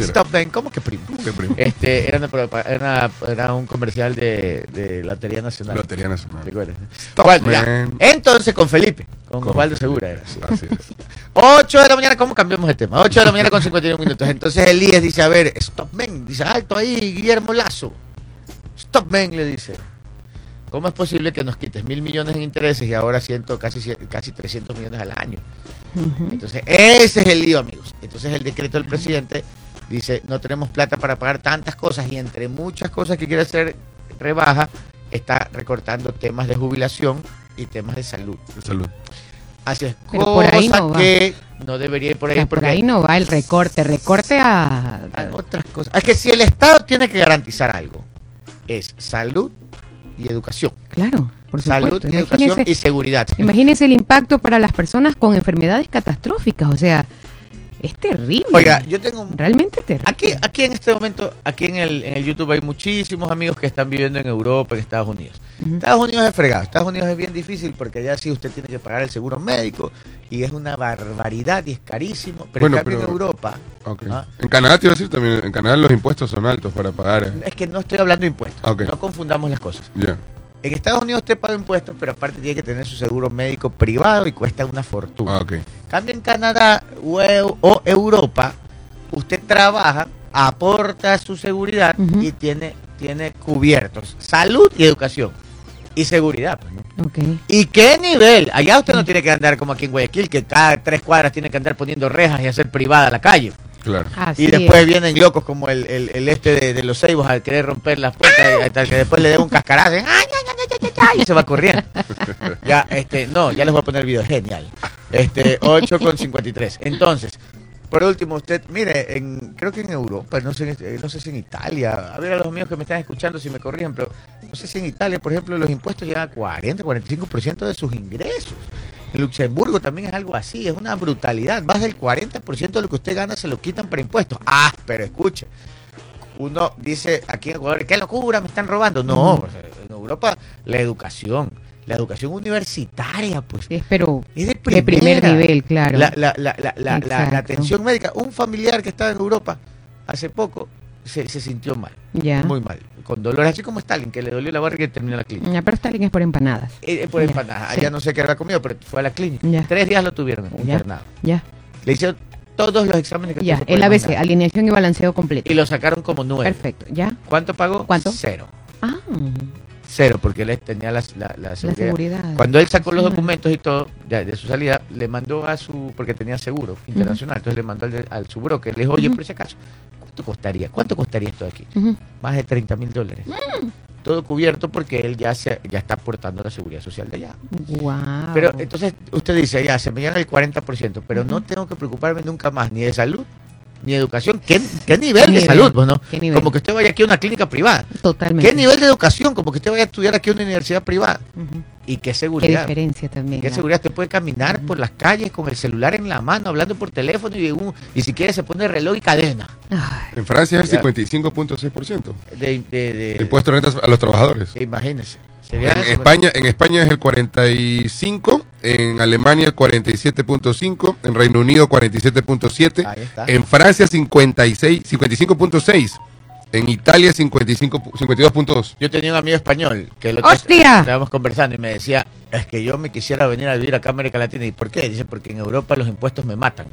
A: stop, ven, ¿cómo que primo?
C: ¿Cómo que primo?
A: Este, era, una propa- era, era un comercial de, de Lotería Nacional.
C: Lotería Nacional.
A: ¿Te acuerdas?
C: Stop,
A: Bueno, ya.
C: man.
A: Entonces con Felipe, con Osvaldo Segura era.
C: Así es.
A: 8 de la mañana, ¿cómo cambiamos el tema? 8 de la mañana con 51 minutos. Entonces Elías dice, a ver, stop man, dice, alto ahí, Guillermo Lazo. Stop man, le dice. ¿Cómo es posible que nos quites mil millones en intereses y ahora ciento, casi, casi 300 millones al año? Entonces, ese es el lío, amigos. Entonces, el decreto del presidente dice, no tenemos plata para pagar tantas cosas y entre muchas cosas que quiere hacer rebaja, está recortando temas de jubilación y temas de salud.
C: Salud.
A: Así es,
B: Pero por ahí
A: cosa
B: va.
A: que no debería ir por
B: O
A: ahí
B: por ahí no va el recorte, recorte a...
A: otras cosas. Es que si el Estado tiene que garantizar algo, es salud y educación.
B: Claro, por
A: Salud educación y seguridad.
B: imagínese el impacto para las personas con enfermedades catastróficas, o sea, es terrible.
A: Oiga, yo tengo un
B: realmente terrible.
A: Aquí, aquí en este momento, aquí en el, en el YouTube hay muchísimos amigos que están viviendo en Europa, en Estados Unidos. Estados Unidos es fregado, Estados Unidos es bien difícil porque allá sí usted tiene que pagar el seguro médico y es una barbaridad y es carísimo. Pero
C: Bueno,
A: en cambio
C: pero-
A: en Europa. Ah.
C: En Canadá te iba a decir también, en Canadá los impuestos son altos para pagar. eh.
A: es que no estoy hablando de impuestos, no confundamos las cosas.
C: Ya.
A: En Estados Unidos usted paga impuestos, pero aparte tiene que tener su seguro médico privado y cuesta una fortuna.
C: Ah.
A: Cambio en Canadá o, Eu- o Europa, usted trabaja, aporta su seguridad y tiene, tiene cubiertos salud y educación y seguridad. pues. ¿Y qué nivel? Allá usted no tiene que andar como aquí en Guayaquil, que cada tres cuadras tiene que andar poniendo rejas y hacer privada la calle.
C: Claro.
B: Así
A: Y después
B: es.
A: vienen locos como el, el- el este de, de los ceibos al querer romper las puertas y hasta que después le dé un cascarazo ¡ay, y se va corriendo. Ya, este, no, ya les voy a poner el video, genial. Este, 8 con 53. Entonces, por último, usted, mire, en, creo que en Europa, no sé, eh, no sé si en Italia, a ver a los amigos que me están escuchando si me corrigen, pero no sé si en Italia, por ejemplo, los impuestos llegan a 40, 45% de sus ingresos. En Luxemburgo también es algo así, es una brutalidad. Más del 40% de lo que usted gana se lo quitan para impuestos. Ah, pero escuche, uno dice aquí en Ecuador, qué locura, me están robando. No, sea, en Europa la educación, la educación universitaria, pues
B: Es, pero
A: es de
B: primer nivel, claro.
A: La, atención médica. Un familiar que estaba en Europa hace poco se, se sintió mal,
B: ya.
A: muy mal, con dolores, así como Stalin, que le dolió la barriga y terminó la clínica.
B: Ya, pero Stalin es por empanadas.
A: Eh, eh, por
B: Ya,
A: empanada.
B: sí.
A: Allá no sé qué había comido, pero fue a la clínica.
B: Ya.
A: Tres días lo tuvieron internado.
B: Ya,
A: Le hicieron todos los exámenes que
B: ya. El ABC, alineación y balanceo completo.
A: Y lo sacaron como nueve.
B: Perfecto, ya.
A: ¿Cuánto pagó?
B: ¿Cuánto?
A: Cero.
B: Ah,
A: Cero, porque él tenía la, la, la
B: la
A: seguridad. Cuando él sacó los documentos y todo, ya de su salida, le mandó a su, porque tenía seguro internacional, entonces le mandó al, al su broker, le dijo, oye, por si acaso, ¿cuánto costaría? ¿Cuánto costaría esto de aquí? Más de 30 mil dólares.
B: Mm.
A: Todo cubierto porque él ya se, ya está aportando la seguridad social de allá.
B: Guau.
A: Pero entonces usted dice, ya, se me llena el 40%, pero no tengo que preocuparme nunca más ni de salud ni de educación. ¿Qué, qué nivel
B: ¿Qué
A: de
B: nivel?
A: salud? No?
B: ¿Qué nivel?
A: Como que usted vaya aquí a una clínica privada.
B: Totalmente.
A: ¿Qué nivel de educación? Como que usted vaya a estudiar aquí a una universidad privada. ¿Y qué
B: Qué
A: seguridad?
B: diferencia también.
A: ¿Qué seguridad? Usted puede caminar por las calles con el celular en la mano, hablando por teléfono y, un- y si quiere se pone reloj y cadena.
B: Ay,
C: En Francia es el 55.6%.
A: De, de, de-
C: impuesto de rentas a los trabajadores.
A: Imagínese. Sería-
C: En España, en España es el 45, en Alemania el 47.5, en Reino Unido 47.7,
A: Ahí está.
C: en Francia 56, 55.6, en Italia 55, 52.2.
A: Yo tenía un amigo español que lo
B: ¡Hostia!
A: estábamos conversando y me decía, es que yo me quisiera venir a vivir acá a América Latina. ¿Y por qué? Dice, porque en Europa los impuestos me matan.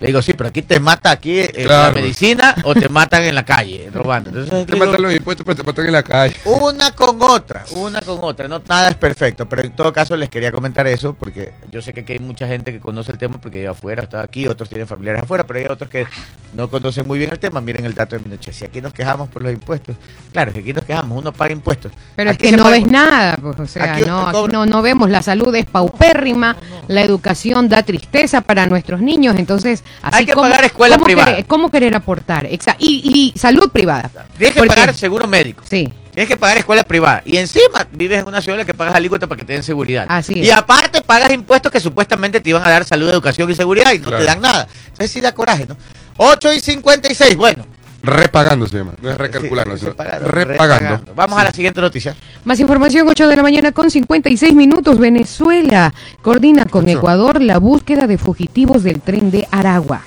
A: Le digo, sí, pero aquí te mata aquí en la medicina o te matan en la calle robando. Entonces,
C: Te
A: digo,
C: matan los impuestos, pero te matan en la calle.
A: Una con otra, una con otra. No, nada es perfecto, pero en todo caso les quería comentar eso porque yo sé que aquí hay mucha gente que conoce el tema porque yo afuera, estaba aquí, otros tienen familiares afuera, pero hay otros que no conocen muy bien el tema. Miren el dato de mi noche. Si aquí nos quejamos por los impuestos, claro, que aquí nos quejamos, uno paga impuestos.
B: Pero es que no
A: paga-
B: ves nada, pues, o sea,
A: Aquí
B: no, aquí no, no vemos, la salud es paupérrima, la educación da tristeza para nuestros niños, entonces así
A: Hay que
B: como-
A: pagar escuela
B: ¿cómo
A: privada.
B: querer- ¿Cómo querer aportar? Exacto. Y, y salud privada.
A: Tienes que pagar seguro médico.
B: Sí,
A: Tienes que pagar escuelas privadas. Y encima vives en una ciudad en la que pagas alícuota para que te den seguridad.
B: Así es.
A: Y aparte pagas impuestos que supuestamente te iban a dar salud, educación y seguridad y no
C: Claro.
A: te dan nada. Entonces sí da coraje, ¿no? 8 y 56, bueno.
C: Repagando se llama, no es recalculando,
A: Sí, repagando,
C: repagando.
A: repagando. Vamos a la siguiente noticia.
B: Más información, 8 de la mañana con 56 minutos. Venezuela coordina con. Ecuador la búsqueda de fugitivos del tren de Aragua.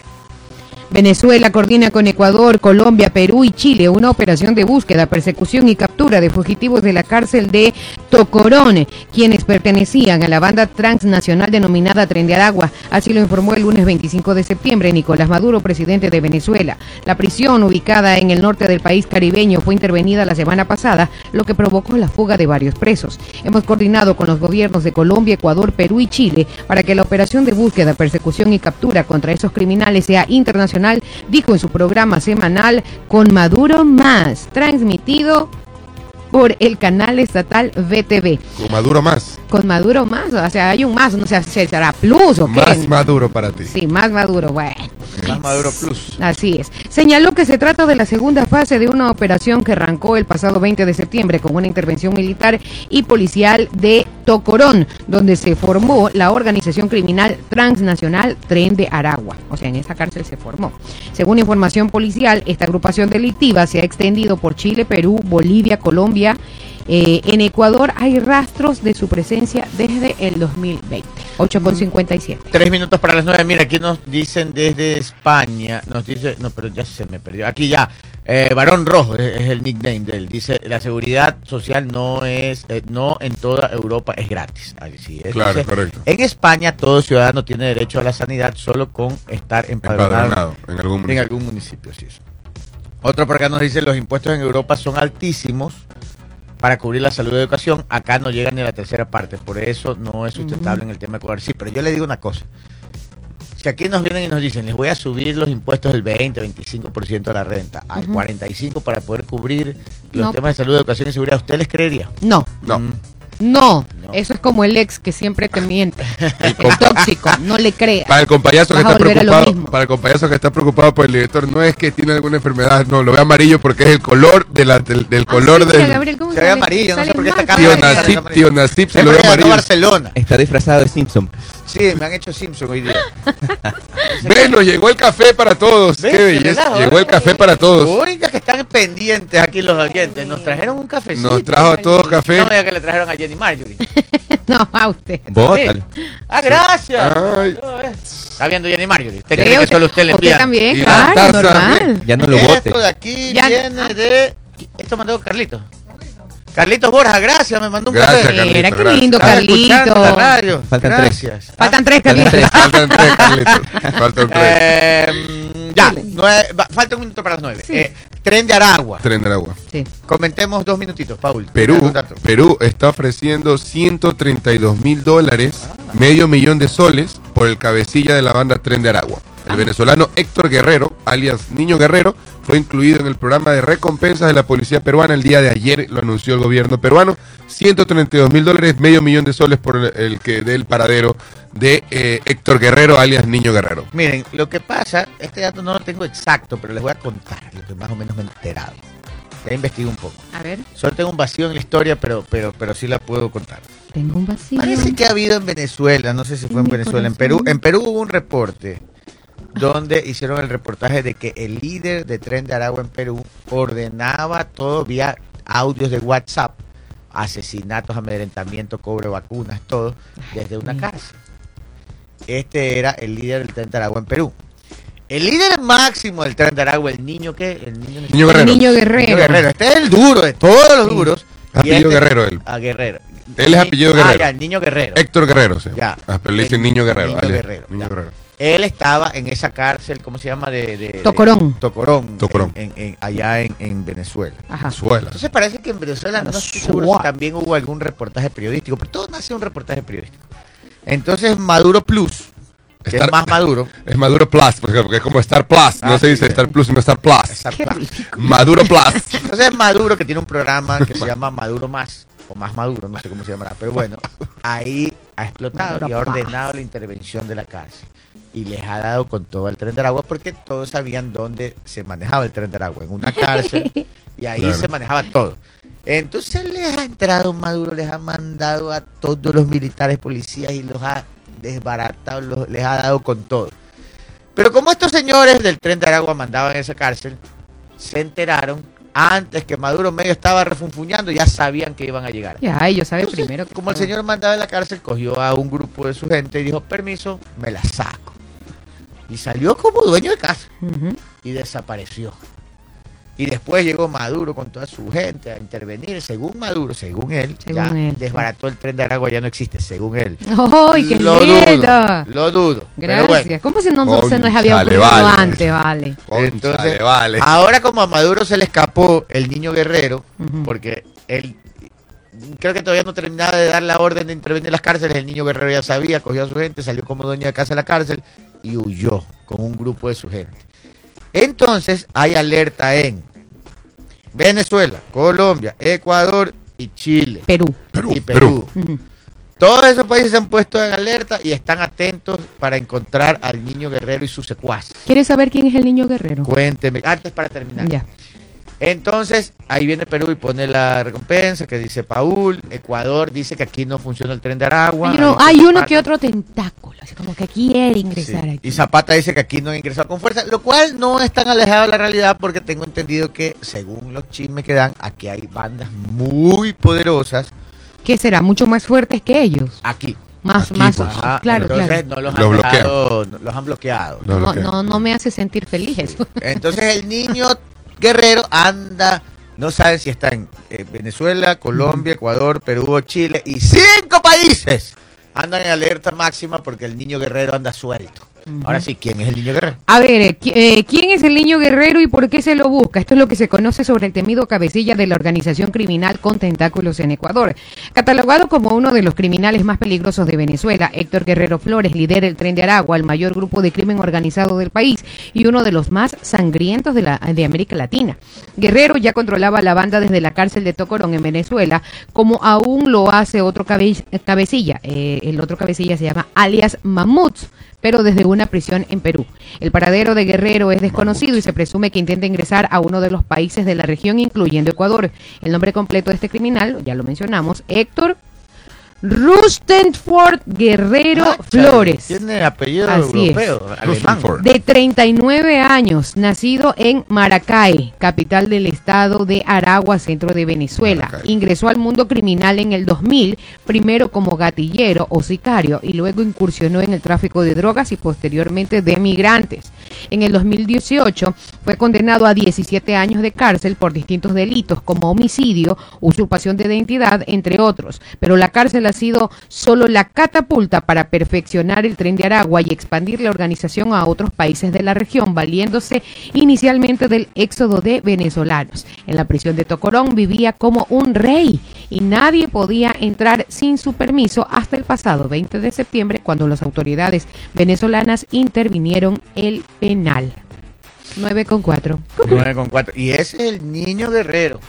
B: Venezuela coordina con Ecuador, Colombia, Perú y Chile una operación de búsqueda, persecución y captura de fugitivos de la cárcel de Tocorón, quienes pertenecían a la banda transnacional denominada Tren de Aragua. Así lo informó el lunes 25 de septiembre Nicolás Maduro, presidente de Venezuela. La prisión, ubicada en el norte del país caribeño, fue intervenida la semana pasada, lo que provocó la fuga de varios presos. Hemos coordinado con los gobiernos de Colombia, Ecuador, Perú y Chile para que la operación de búsqueda, persecución y captura contra esos criminales sea internacional dijo en su programa semanal Con Maduro Más, transmitido por el canal estatal VTV.
C: Con Maduro más.
B: Con Maduro Más, o sea, hay un más, no sé, será plus o qué.
C: Más Maduro para ti.
B: Sí, más Maduro, bueno.
A: Más Maduro Plus.
B: Así es. Señaló que se trata de la segunda fase de una operación que arrancó el pasado 20 de septiembre con una intervención militar y policial de Tocorón, donde se formó la organización criminal transnacional Tren de Aragua. O sea, en esta cárcel se formó. Según información policial, esta agrupación delictiva se ha extendido por Chile, Perú, Bolivia, Colombia. Eh, en Ecuador hay rastros de su presencia desde el 2020. 8,57.
A: Tres minutos para las nueve. Mira, aquí nos dicen desde España. Nos dice, no, pero ya se me perdió. Aquí ya. Eh, Varón Rojo es, es el nickname de él. Dice, la seguridad social no es, eh, no en toda Europa es gratis. Así es.
C: Claro,
A: Dice,
C: correcto.
A: En España todo ciudadano tiene derecho a la sanidad solo con estar empadronado,
C: Empadronado en algún
A: en
C: municipio.
A: algún municipio. Así es. Otro por acá nos dice, los impuestos en Europa son altísimos para cubrir la salud y educación. Acá no llegan ni a la tercera parte. Por eso no es sustentable en el tema de cobrar. Sí, pero yo le digo una cosa. Si aquí nos vienen y nos dicen, les voy a subir los impuestos del 20, 25% de la renta, al 45% para poder cubrir los
B: No.
A: temas de salud, educación y seguridad, ¿usted les creería?
B: No,
C: No.
A: Mm,
B: no,
A: No.
B: Eso es como el ex que siempre te miente. El tóxico, no le creas.
C: Para el compayazo que está preocupado, para el compayazo que está preocupado por el director, no es que tiene alguna enfermedad, no, lo ve amarillo porque es el color de la, del, del color
B: Ah, sí,
C: del
B: Gabriel, ¿cómo
A: Se ve amarillo, no sé por qué está acá.
C: tío Nasip,
A: amarillo.
C: tío Nasip se
A: Es
C: lo ve amarillo.
A: Barcelona.
D: Está disfrazado de Simpson.
A: Sí, me han hecho Simpson hoy día.
C: Bueno, llegó el café para todos. Qué belleza. Llegó el café para todos.
A: Oiga, que están pendientes aquí los oyentes. Nos trajeron un cafecito.
C: Nos trajo a todos café.
A: No, ya que le trajeron a Jenny Marjorie.
B: No, a usted.
D: Bótalo.
A: Ah, gracias.
C: Ay.
A: Está viendo Jenny Marjorie.
B: Sí,
A: cree que solo usted le envía.
B: también, claro, normal.
D: Ya no lo bote.
A: Esto de aquí
B: Ya-
A: viene de. Esto mandó Carlitos. Carlitos Borja, gracias, me mandó un
C: Gracias,
A: café.
C: Carlitos,
B: Mira qué lindo, Carlito.
A: radio.
D: Faltan tres.
A: gracias.
B: Faltan tres,
D: Faltan
B: Carlitos.
D: tres.
C: Faltan tres, Carlitos. Faltan tres.
A: Eh, ya, nueve- va- falta un minuto para las nueve.
B: Sí.
A: Eh, tren de Aragua.
C: Tren del agua.
B: Sí.
A: Comentemos dos minutitos, Paul.
C: Perú. Perú está ofreciendo 132 mil dólares, medio millón de soles, por el cabecilla de la banda Tren de Aragua. El venezolano Héctor Guerrero, alias Niño Guerrero, fue incluido en el programa de recompensas de la policía peruana. El día de ayer lo anunció el gobierno peruano. 132 mil dólares, medio millón de soles por el, el que dé el paradero de eh, Héctor Guerrero, alias Niño Guerrero.
A: Miren, lo que pasa, este dato no lo tengo exacto, pero les voy a contar lo que más o menos me he enterado. Ya investigué un poco.
B: A ver,
A: Solo tengo un vacío en la historia, pero, pero, pero sí la puedo contar.
B: tengo un vacío.
A: Parece que ha habido en Venezuela, no sé si fue en Venezuela, en. Perú. En Perú hubo un reporte donde hicieron el reportaje de que el líder de Tren de Aragua en Perú ordenaba todo vía audios de WhatsApp, asesinatos, amedrentamiento, cobre vacunas, todo, desde una cárcel. Este era el líder del Tren de Aragua en Perú. El líder máximo del Tren de Aragua, el niño que, el niño,
C: Niño Guerrero.
B: Niño
A: Niño
B: Guerrero.
A: Guerrero. Este es el duro de todos los
B: Sí.
A: duros. Y
C: Apellido
A: este-
C: Guerrero él.
A: A Guerrero.
C: Él es apellido
A: Ah,
C: Guerrero.
A: ya, el niño Guerrero.
C: Héctor Guerrero, sí.
A: Ya.
C: Ah, pero le dicen Niño Guerrero.
A: Niño
C: alias
A: Guerrero,
C: Niño
A: ya.
C: Guerrero.
A: Él estaba en esa cárcel, ¿cómo se llama? De, de- de-
B: Tocorón.
A: Tocorón.
C: Tocorón.
A: en- en- en- allá en, en Venezuela.
B: Ajá.
C: Suela.
A: Entonces parece que en Venezuela, no estoy seguro si también hubo algún reportaje periodístico, pero todo nace de un reportaje periodístico. Entonces Maduro Plus, que
C: Star-
A: es más Maduro,
C: Es Maduro Plus, por ejemplo, porque es como Star Plus. no
A: Ah,
C: se dice
A: sí.
C: Star Plus, sino Star Plus.
A: Star Plus.
C: Maduro Plus.
A: Entonces Maduro, que tiene un programa que se llama Maduro Más, o Más Maduro, no sé cómo se llamará, pero bueno, ahí ha explotado y ha ordenado la intervención de la cárcel. Y les ha dado con todo el tren de Aragua porque todos sabían dónde se manejaba el tren de Aragua, en una cárcel, y ahí
C: Claro.
A: se manejaba todo. Entonces les ha entrado Maduro, les ha mandado a todos los militares, policías y los ha desbaratado, los- les ha dado con todo. Pero como estos señores del tren de Aragua mandaban a esa cárcel, se enteraron antes que Maduro medio estaba refunfuñando, ya sabían que iban a llegar.
B: Ya, ellos saben
A: Entonces,
B: primero. que-
A: Como el señor mandaba de la cárcel, cogió a un grupo de su gente y dijo, permiso, me la saco. Y salió como dueño de casa y desapareció. Y después llegó Maduro con toda su gente a intervenir. Según Maduro, según él,
B: Según
A: ya
B: él, sí.
A: desbarató el tren de Aragua, ya no existe, según él.
B: ¡Ay, qué
A: lo
B: lindo!
A: dudo, lo dudo.
B: Gracias.
A: bueno,
B: ¿Cómo se, no, se nos había ocurrido
C: vale.
B: antes, vale?
A: Entonces,
C: vale.
A: ahora como a Maduro se le escapó el niño guerrero, porque él creo que todavía no terminaba de dar la orden de intervenir en las cárceles, el niño guerrero ya sabía, cogió a su gente, salió como dueño de casa de la cárcel y huyó con un grupo de su gente. Entonces hay alerta en Venezuela, Colombia, Ecuador y Chile.
B: Perú.
C: Perú,
A: y Perú. Todos esos países se han puesto en alerta y están atentos para encontrar al niño guerrero y sus secuaces.
B: ¿Quieres saber quién es el niño guerrero?
A: Cuénteme, antes para terminar.
B: Ya.
A: Entonces, ahí viene Perú y pone la recompensa que dice Paul. Ecuador dice que aquí no funciona el tren de Aragua.
B: Hay uno,
A: Ahí
B: hay uno que otro tentáculo, así como que quiere
A: Sí.
B: ingresar aquí.
A: Y Zapata dice que aquí no ha ingresado con fuerza, lo cual no es tan alejado de la realidad porque tengo entendido que, según los chismes que dan, aquí hay bandas muy poderosas.
B: ¿Qué será? ¿Mucho más fuertes que ellos?
A: Aquí.
B: Más,
C: Aquí,
B: más.
C: pues.
A: Ajá,
B: claro,
A: entonces
B: claro.
A: no los,
C: Los
A: han dejado, no- los han bloqueado.
C: No, que-
B: no, no me hace sentir feliz eso.
A: Entonces el niño guerrero anda, no saben si está en eh, Venezuela, Colombia, Ecuador, Perú Chile y cinco países andan en alerta máxima porque el niño guerrero anda suelto. Ahora sí, ¿quién es el niño guerrero?
B: A ver, eh, eh, ¿quién es el niño guerrero y por qué se lo busca? Esto es lo que se conoce sobre el temido cabecilla de la organización criminal con tentáculos en Ecuador. Catalogado como uno de los criminales más peligrosos de Venezuela, Héctor Guerrero Flores lidera el Tren de Aragua, el mayor grupo de crimen organizado del país y uno de los más sangrientos de, la, de América Latina. Guerrero ya controlaba la banda desde la cárcel de Tocorón en Venezuela, como aún lo hace otro cabe- cabecilla. Eh, el otro cabecilla se llama alias Mamuts pero desde una prisión en Perú. El paradero de Guerrero es desconocido y se presume que intenta ingresar a uno de los países de la región, incluyendo Ecuador. El nombre completo de este criminal, ya lo mencionamos, Héctor Rustenford Guerrero Flores.
A: Tiene apellido
B: Así
A: europeo.
B: De 39 años, nacido en Maracay, capital del estado de Aragua, centro de Venezuela.
C: Maracay.
B: Ingresó al mundo criminal en el 2000, primero como gatillero o sicario y luego incursionó en el tráfico de drogas y posteriormente de migrantes. En el 2018 fue condenado a 17 años de cárcel por distintos delitos como homicidio, usurpación de identidad, entre otros. Pero la cárcel ha sido solo la catapulta para perfeccionar el tren de Aragua y expandir la organización a otros países de la región, valiéndose inicialmente del éxodo de venezolanos. En la prisión de Tocorón vivía como un rey y nadie podía entrar sin su permiso hasta el pasado 20 de septiembre cuando las autoridades venezolanas intervinieron el penal. 9 con 4.
A: Nueve con cuatro. Y ese es el niño guerrero.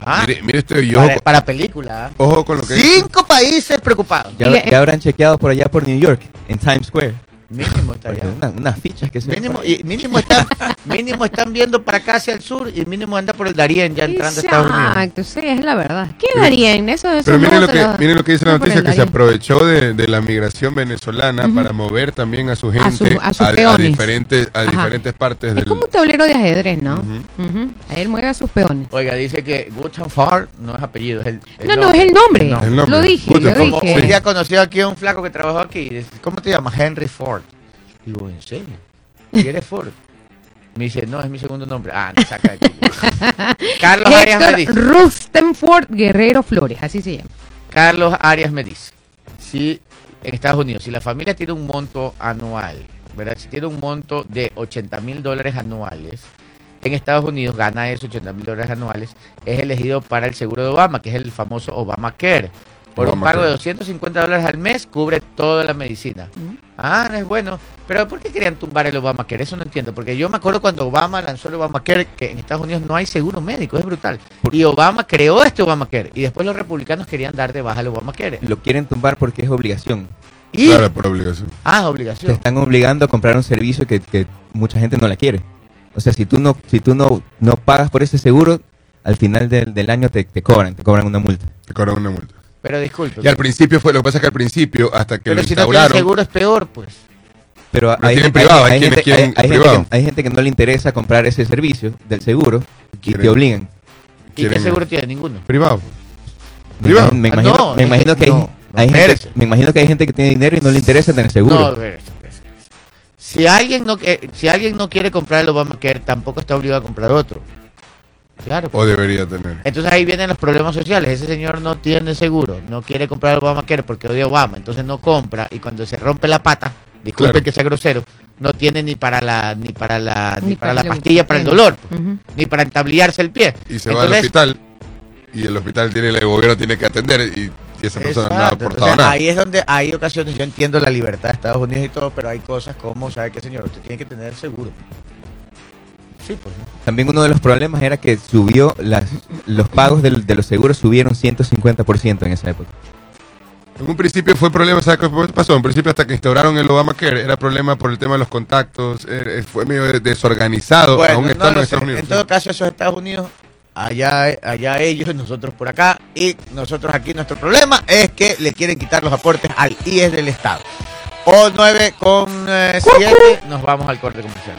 A: Ah,
C: Mire, mire usted, y ojo,
A: para, para película. ¿ah?
C: ojo con lo que
A: Cinco países preocupados.
D: Ya habrán chequeado por allá por New York, en Times Square.
A: Mínimo allá.
D: una- unas fichas que se
A: Mínimo, y mínimo están, mínimo están viendo para acá hacia el sur y mínimo anda por el Darién ya entrando a Estados Unidos.
B: Exacto, sí, es la verdad. ¿Qué darían? Eso, eso
C: Pero miren lo, que, miren lo que dice la noticia, que se aprovechó de, de la migración venezolana para mover también a su
B: A
C: gente
B: su- a sus
C: a, diferentes, a
B: Ajá.
C: diferentes partes
B: Es
C: del...
B: como un tablero de ajedrez, ¿no?
C: Ujú.
B: Ujú. Él mueve a sus peones.
A: Oiga, dice que Gutan Far no es apellido, es el, el
B: No, no, es el nombre.
A: El
C: nombre.
B: Lo dije, lo
C: como-
A: Como un
B: dije.
A: día conocí aquí a un flaco que trabajó aquí. y dice, ¿Cómo te llamas? Henry Ford. Digo, ¿en serio? ¿Y eres Ford? Me dice, no, es mi segundo nombre. Ah, no, saca de aquí. Carlos Arias me dice.
B: Rustenford Guerrero Flores, así se llama.
A: Carlos Arias me dice, si en Estados Unidos, si la familia tiene un monto anual, ¿verdad? Si tiene un monto de 80 mil dólares anuales, en Estados Unidos gana esos 80 mil dólares anuales, es elegido para el seguro de Obama, que es el famoso Obamacare. Por un pago de 250 dólares al mes, cubre toda la medicina. Ah, no es bueno. Pero ¿por qué querían tumbar el Obamacare? Eso no entiendo. Porque yo me acuerdo cuando Obama lanzó el Obamacare, que en Estados Unidos no hay seguro médico, es brutal. Y Obama creó este Obamacare. Y después los republicanos querían dar de baja el Obamacare.
D: Lo quieren tumbar porque es obligación.
A: Y,
C: Claro, por obligación.
A: ah,
D: Te
A: obligación.
D: están obligando a comprar un servicio que, que mucha gente no la quiere. O sea, si tú no, si tú no, no pagas por ese seguro, al final del, del año te, te cobran, te cobran una multa.
C: Te cobran una multa.
A: Pero disculpe.
C: Y al principio fue, lo que pasa es que al principio, hasta que
A: pero
C: lo
A: si no tiene
C: instauraron,
A: seguro es peor, pues.
D: Pero hay, gente-
C: privado, hay
D: hay
C: quienes
D: gente,
C: quieren
D: hay- hay gente
C: privado.
D: que, hay gente que no le interesa comprar ese servicio del seguro y
C: Quieren-
D: te obligan.
A: ¿Y qué seguro tiene? Ninguno.
C: privado.
D: Me
C: Privado.
D: imagino, me
A: Ah,
D: imagino,
A: no,
D: me imagino
A: que
D: hay,
A: no, no
D: hay gente, me imagino que hay gente que tiene dinero y no le interesa tener seguro.
A: No. Si alguien no si alguien no quiere comprar el Obamacare, tampoco está obligado a comprar otro. Claro.
C: O debería tener.
A: Entonces ahí vienen los problemas sociales. Ese señor no tiene seguro, no quiere comprar el Obamacare porque odia a Obama, entonces no compra y cuando se rompe la pata, disculpe
C: Claro.
A: que sea grosero, no tiene ni para la ni para la ni,
B: Ni
A: para
B: para
A: la pastilla para el dolor, pues, ni para entablillarse el pie.
C: Y se va al hospital y el hospital tiene, el gobierno tiene que atender y, y esa persona no ha aportado
A: O sea,
C: nada.
A: Ahí es donde hay ocasiones, yo entiendo la libertad de Estados Unidos y todo, pero hay cosas como, ¿sabe qué, señor? Usted tiene que tener seguro. Sí, pues. ¿no?
D: También uno de los problemas era que subió las, los pagos del- de los seguros subieron 150% en esa época.
C: En un principio fue problema, ¿sabes qué pasó? En principio hasta que instauraron el Obamacare era problema por el tema de los contactos, eh, fue medio de- desorganizado,
A: Bueno,
C: aún
A: no
C: estando en. Estados Unidos.
A: En todo caso, eso es Estados Unidos, allá, allá ellos, nosotros por acá, y nosotros aquí, nuestro problema es que le quieren quitar los aportes al IES del Estado. O 9 con 7, nos vamos al corte comercial.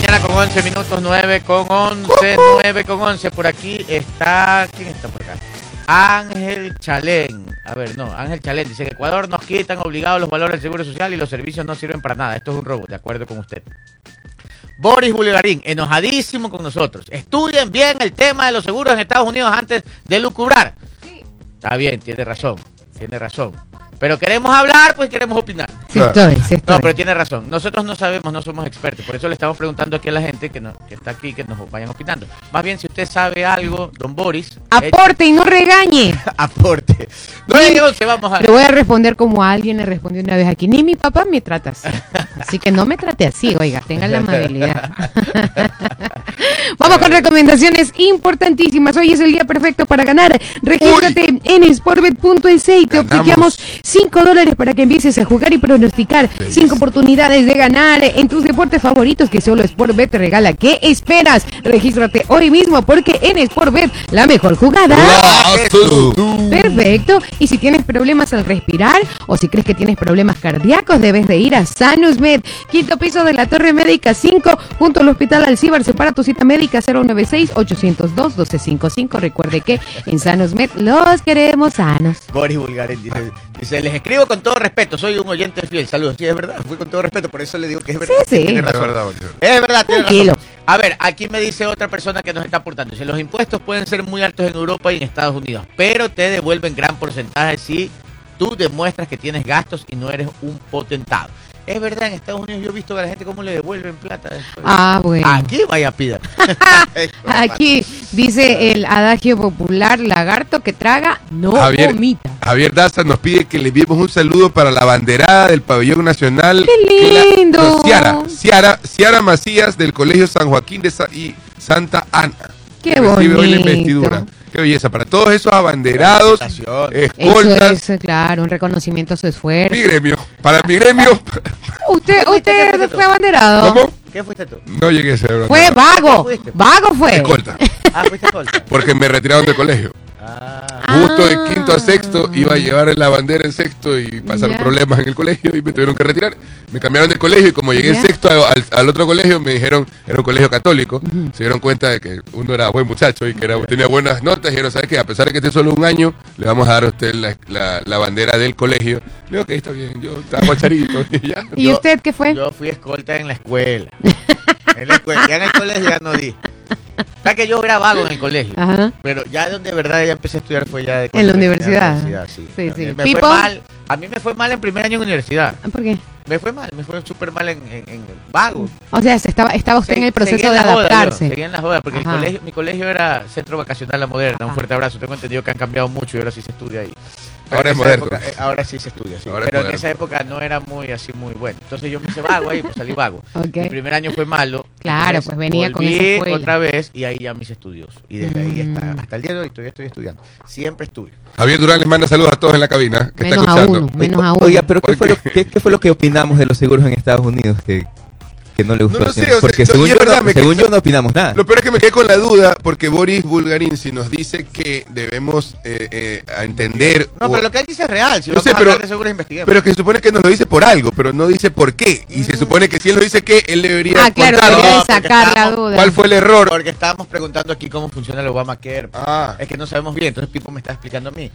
A: Mañana con 11 minutos, 9 con 11, 9 con 11. Por aquí está. ¿Quién está por acá? Ángel Chalén. A ver, no, Ángel Chalén dice que Ecuador nos quitan obligados los valores del seguro social y los servicios no sirven para nada. Esto es un robo, de acuerdo con usted. Boris Bulgarín, enojadísimo con nosotros. Estudien bien el tema de los seguros en Estados Unidos antes de lucubrar. Está bien, tiene razón, tiene razón. Pero queremos hablar, pues queremos opinar.
B: Sí estoy, sí estoy.
A: No, pero tiene razón. Nosotros no sabemos, no somos expertos. Por eso le estamos preguntando aquí a la gente que, no- que está aquí, que nos vayan opinando. Más bien, si usted sabe algo, don Boris,
B: Aporte y no regañe.
A: aporte. 9 y 11, vamos a
B: Le voy a responder como alguien le respondió una vez aquí. Ni mi papá me trata así. Así que no me trate así, oiga, tenga la amabilidad. Vamos con recomendaciones importantísimas. Hoy es el día perfecto para ganar. Regístrate en sportbet.es y te obsequiamos 5 dólares para que empieces a jugar y pronosticar. 5 oportunidades de ganar en tus deportes favoritos que solo Sportbet te regala. ¿Qué esperas? Regístrate hoy mismo porque en Sportbet la mejor jugada. Perfecto. Y si tienes problemas al respirar o si crees que tienes problemas cardíacos, debes de ir a SanusMed, quinto piso de la Torre Médica 5, junto al Hospital Alcibar. Separa tu cita médica 096-802-1255. Recuerde que en SanusMed los queremos sanos.
A: Boris Bulgarín dice, dice, les escribo con todo respeto, soy un oyente fiel. Saludos. Sí, es verdad, fui con todo respeto, por eso le digo que es verdad.
B: Sí, sí.
A: Tiene
C: Es
A: razón.
C: verdad.
A: Es verdad, tiene
B: Tranquilo.
A: razón. A ver, aquí me dice otra persona que nos está aportando. Dice, los impuestos pueden ser muy altos en Europa y en Estados Unidos, pero te devuelven gran porcentaje si tú demuestras que tienes gastos y no eres un potentado. Es verdad, en Estados Unidos yo he visto a la gente cómo le devuelven plata después.
B: Ah, bueno.
A: Aquí vaya pida.
B: Aquí dice el adagio popular, lagarto que traga no
C: Javier,
B: vomita.
C: Javier Daza nos pide que le enviemos un saludo para la banderada del pabellón nacional.
B: ¡Qué lindo!
C: No, Ciara, Ciara, Ciara Macías del Colegio San Joaquín de Sa- y Santa Ana.
B: Qué
C: que recibe hoy la
B: bonito.
C: investidura. Qué belleza. Para todos esos abanderados,
A: Felicitaciones.
B: Eso
C: escoltas,
B: es, claro, un reconocimiento a su esfuerzo.
C: mi gremio. Para mi gremio,
B: ¿Usted, usted fue abanderado?
C: ¿cómo?
A: ¿Qué fuiste tú?
C: No llegué a ser
B: Fue
C: abanderado.
B: vago.
A: fuiste?
B: Vago fue.
C: Escolta.
A: Ah, fuiste escolta.
C: Porque me retiraron del colegio.
A: Ah,
C: Justo de quinto a sexto iba a llevar la bandera en sexto y pasaron problemas en el colegio y me tuvieron que retirar. Me cambiaron de colegio y como llegué en sexto al, al otro colegio me dijeron, era un colegio católico, se dieron cuenta de que uno era buen muchacho y que era, tenía buenas notas y dijeron, ¿sabes qué? A pesar de que esté solo un año, le vamos a dar a usted la, la- la bandera del colegio. Le digo, ok, está bien, yo estaba guacharito y ya.
B: ¿Y
A: Yo-
B: usted qué fue?
A: Yo fui escolta en la escuela. En la escuela. Ya en el colegio ya no di. O sea que yo era vago en el colegio.
B: Ajá.
A: Pero ya donde de verdad ya empecé a estudiar fue ya de
B: En la universidad.
A: en la universidad, sí.
B: Sí, sí.
A: Me fue mal. A mí me fue mal en primer año en universidad.
B: ¿Por qué?
A: Me fue mal, me fue súper mal en, en- en vago.
B: O sea, se estaba, estaba usted en el proceso de
A: la joda, yo,
B: adaptarse.
A: En la joda, porque el colegio, mi colegio era Centro Vacacional La Moderna. Un fuerte abrazo. Tengo entendido que han cambiado mucho y ahora sí se estudia ahí.
C: Ahora es moderno.
A: época, eh, ahora sí se estudia, sí.
C: Ahora es
A: Pero en esa época no era muy así muy bueno. Entonces yo me hice vago ahí, pues salí vago.
B: Ok.
A: Mi primer año fue malo.
B: Claro,
A: entonces
B: pues venía con esa escuela.
A: otra vez y ahí ya mis estudios. Y desde ahí hasta,
B: Mm.
A: hasta el día de hoy todavía estoy estudiando. Siempre estudio.
C: Javier Durán les manda saludos a todos en la cabina que
B: Menos
C: está
B: a
C: escuchando.
B: uno, menos a uno.
D: Oiga, pero ¿qué
C: ¿Por
D: fue, lo,
C: qué
D: fue lo que opinamos de los seguros en Estados Unidos? Que, que no le gustó.
C: No lo sé,
D: señor?
C: o sea,
D: porque
C: no,
D: según, yo,
C: verdad,
D: no,
C: me
D: según
C: quedé-
D: yo no opinamos nada.
C: Lo peor es que me quedé con la duda porque Boris Bulgarín si nos dice que debemos eh, eh, entender.
A: No,
C: o-
A: pero lo que él dice es real. Si vamos
C: sé, pero- pero que se supone que nos lo dice por algo, pero no dice por qué. Y se supone que si él lo dice qué, él debería
B: Ah, claro, debería
A: No,
B: sacar la duda.
C: cuál fue el error.
A: Porque estábamos preguntando aquí cómo funciona el Obamacare.
C: Ah,
A: Es que no sabemos bien, entonces Pipo me está explicando a mí.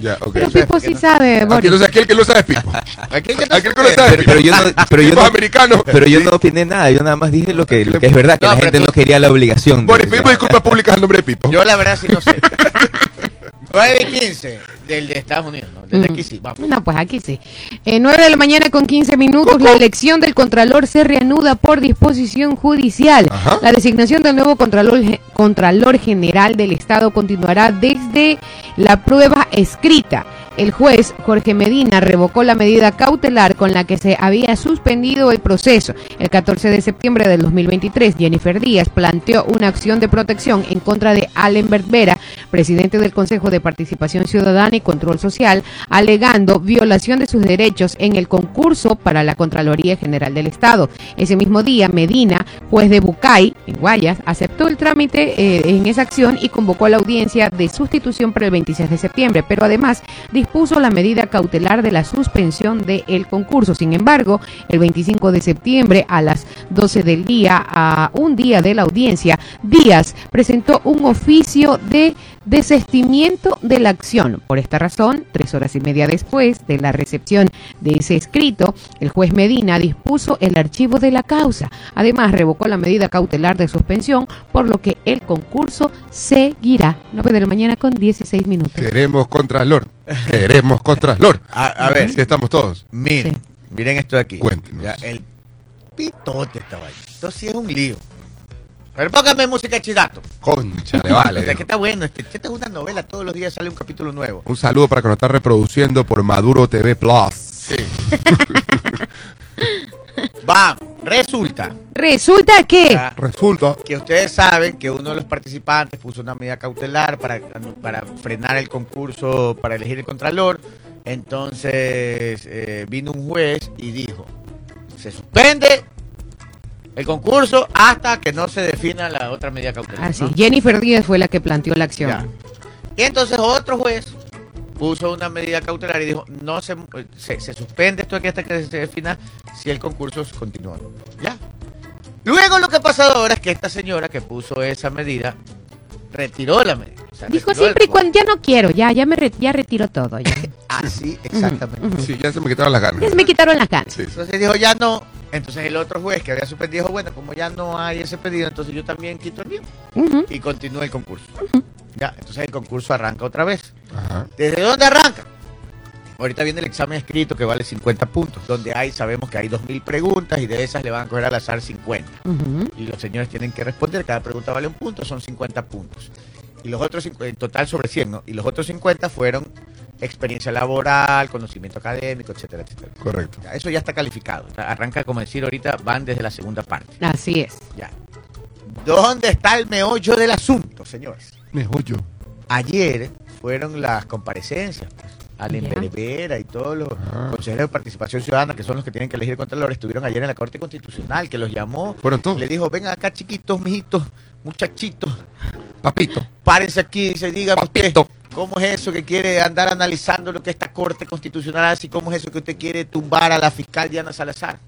C: ya, ok.
B: Pero Pipo sí
A: no-
B: sabe, Boris.
C: no sé, aquel que lo sabe, Pipo.
A: Aquel que no
C: Aquel que
A: sabe.
C: lo sabe,
D: Pero, pero yo no, pero yo
C: Pipo
D: no, pero yo no opiné nada, yo nada más dije lo que, lo que es verdad, que
A: No,
D: la gente
A: tú-
D: no quería la obligación.
C: Boris, Pipo, disculpas públicas al nombre de Pipo.
A: Yo la verdad sí no sé. 9 y 15 del de Estados Unidos, ¿no? Desde
B: Mm.
A: aquí sí, vamos.
B: No, pues aquí sí. Eh, 9 de la mañana con 15 minutos, la elección del Contralor se reanuda por disposición judicial.
C: Ajá.
B: La designación del nuevo Contralor, Contralor General del Estado continuará desde la prueba escrita. El juez Jorge Medina revocó la medida cautelar con la que se había suspendido el proceso. El 14 de septiembre del 2023, Jennifer Díaz planteó una acción de protección en contra de Allen Vera, presidente del Consejo de Participación Ciudadana y Control Social, alegando violación de sus derechos en el concurso para la Contraloría General del Estado. Ese mismo día, Medina, juez de Bucay, en Guayas, aceptó el trámite eh, en esa acción y convocó a la audiencia de sustitución para el 26 de septiembre, pero además dispuso la medida cautelar de la suspensión del concurso. Sin embargo, el 25 de septiembre a las 12 del día, a un día de la audiencia, Díaz presentó un oficio de desestimiento de la acción. Por esta razón, tres horas y media después de la recepción de ese escrito, el juez Medina dispuso el archivo de la causa. Además, revocó la medida cautelar de suspensión, por lo que el concurso seguirá. 9 de la mañana con 16 minutos.
C: Queremos Contralor. Queremos Contralor.
A: A, a ver,
C: Si estamos todos.
A: miren,
B: Sí.
A: miren esto de aquí.
C: Cuéntenos.
A: Ya, el pitote estaba ahí. Esto sí es un lío. Pero póngame música chidato.
C: Concha, le
A: O sea,
C: vale.
A: que está bueno. Este, esta es una novela, todos los días sale un capítulo nuevo.
C: Un saludo para que nos está reproduciendo por Maduro TV Plus.
A: Vamos, resulta
B: Resulta que...
C: Resulta.
A: que ustedes saben que uno de los participantes puso una medida cautelar para, para frenar el concurso para elegir el contralor. Entonces eh, vino un juez y dijo, se suspende el concurso hasta que no se defina la otra medida cautelar.
B: Así,
A: ¿no?
B: Jennifer Díaz fue la que planteó la acción.
A: Ya. Y entonces otro juez puso una medida cautelar y dijo, no se, se, se suspende esto aquí hasta que se defina si el concurso continúa. Ya. Luego lo que ha pasado ahora es que esta señora que puso esa medida retiró la medida. O sea,
B: Dijo siempre y cuando ya no quiero, ya, ya me re- ya retiro todo. Ya.
A: Así, exactamente.
C: Sí, ya se me quitaron las ganas.
B: Ya se me quitaron las ganas.
C: Sí.
A: Entonces dijo, ya no. Entonces el otro juez que había suspendido dijo, bueno, como ya no hay ese pedido, entonces yo también quito el mío. Y continúa el concurso. Ya, entonces el concurso arranca otra vez.
C: Ajá.
A: ¿Desde dónde arranca? Ahorita viene el examen escrito que vale 50 puntos, donde hay, sabemos que hay 2.000 preguntas y de esas le van a coger al azar 50.
B: Ujú.
A: Y los señores tienen que responder, cada pregunta vale un punto, son 50 puntos. Y los otros, en total sobre 100, ¿no? Y los otros 50 fueron experiencia laboral, conocimiento académico, etcétera, etcétera.
C: Correcto.
A: Ya, eso ya está calificado. Arranca, como decir ahorita, van desde la segunda parte.
B: Así es.
A: Ya. ¿Dónde está el meollo del asunto, señores? Ayer fueron las comparecencias. Pues. Allen. Berbera y todos los
C: Ah.
A: consejeros de participación ciudadana, que son los que tienen que elegir contralor, estuvieron ayer en la Corte Constitucional, que los llamó,
C: Fueron todos.
A: le dijo, vengan acá chiquitos, mijitos, muchachitos,
C: Papito.
A: párense aquí, dice, dígame usted,
C: Papito.
A: ¿cómo es eso que quiere andar analizando lo que esta Corte Constitucional hace y cómo es eso que usted quiere tumbar a la fiscal Diana Salazar?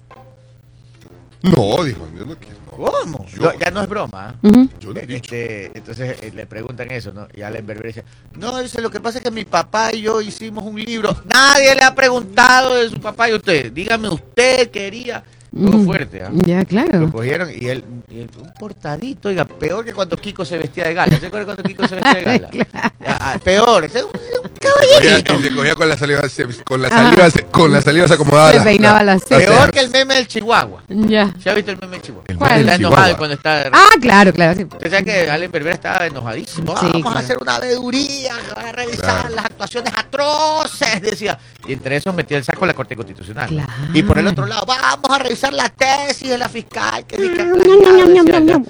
C: No, dijo. Yo no quiero.
A: ¿Cómo?
C: Yo-
A: No, ya no es broma.
B: Ujú.
C: Yo no he dicho.
A: Este, entonces eh, le preguntan eso, ¿no? Y Allen Berber dice, no, dice, lo que pasa es que mi papá y yo hicimos un libro. Nadie le ha preguntado de su papá y usted. Dígame, usted quería. Todo fuerte, ¿ah?
B: Ya,
A: Lo
B: claro.
A: cogieron y él, y él, un portadito, oiga, peor que cuando Kiko se vestía de gala. ¿Se acuerda cuando Kiko se vestía de gala? Ya, ah, peor, ese es un,
C: y se cogía con la saliva, se- con la saliva, se- con la saliva se acomodaba.
B: Se
C: la-
B: peinaba las cejas.
A: Peor que el meme del Chihuahua.
B: Ya.
A: ¿Se ha visto el meme del Chihuahua?
C: El
B: ¿Cuál?
A: Está enojado
C: Chihuahua.
A: cuando está...
B: Ah, claro, claro. sí.
A: Usted sabe que Allen Berbera estaba enojadísimo.
B: Sí,
A: Vamos
B: claro.
A: a hacer una veeduría, van a revisar
C: Claro.
A: las actuaciones atroces, decía. Y entre esos metió el saco la Corte Constitucional.
B: Claro.
A: Y por el otro lado, vamos a revisar la tesis de la fiscal. Que dice.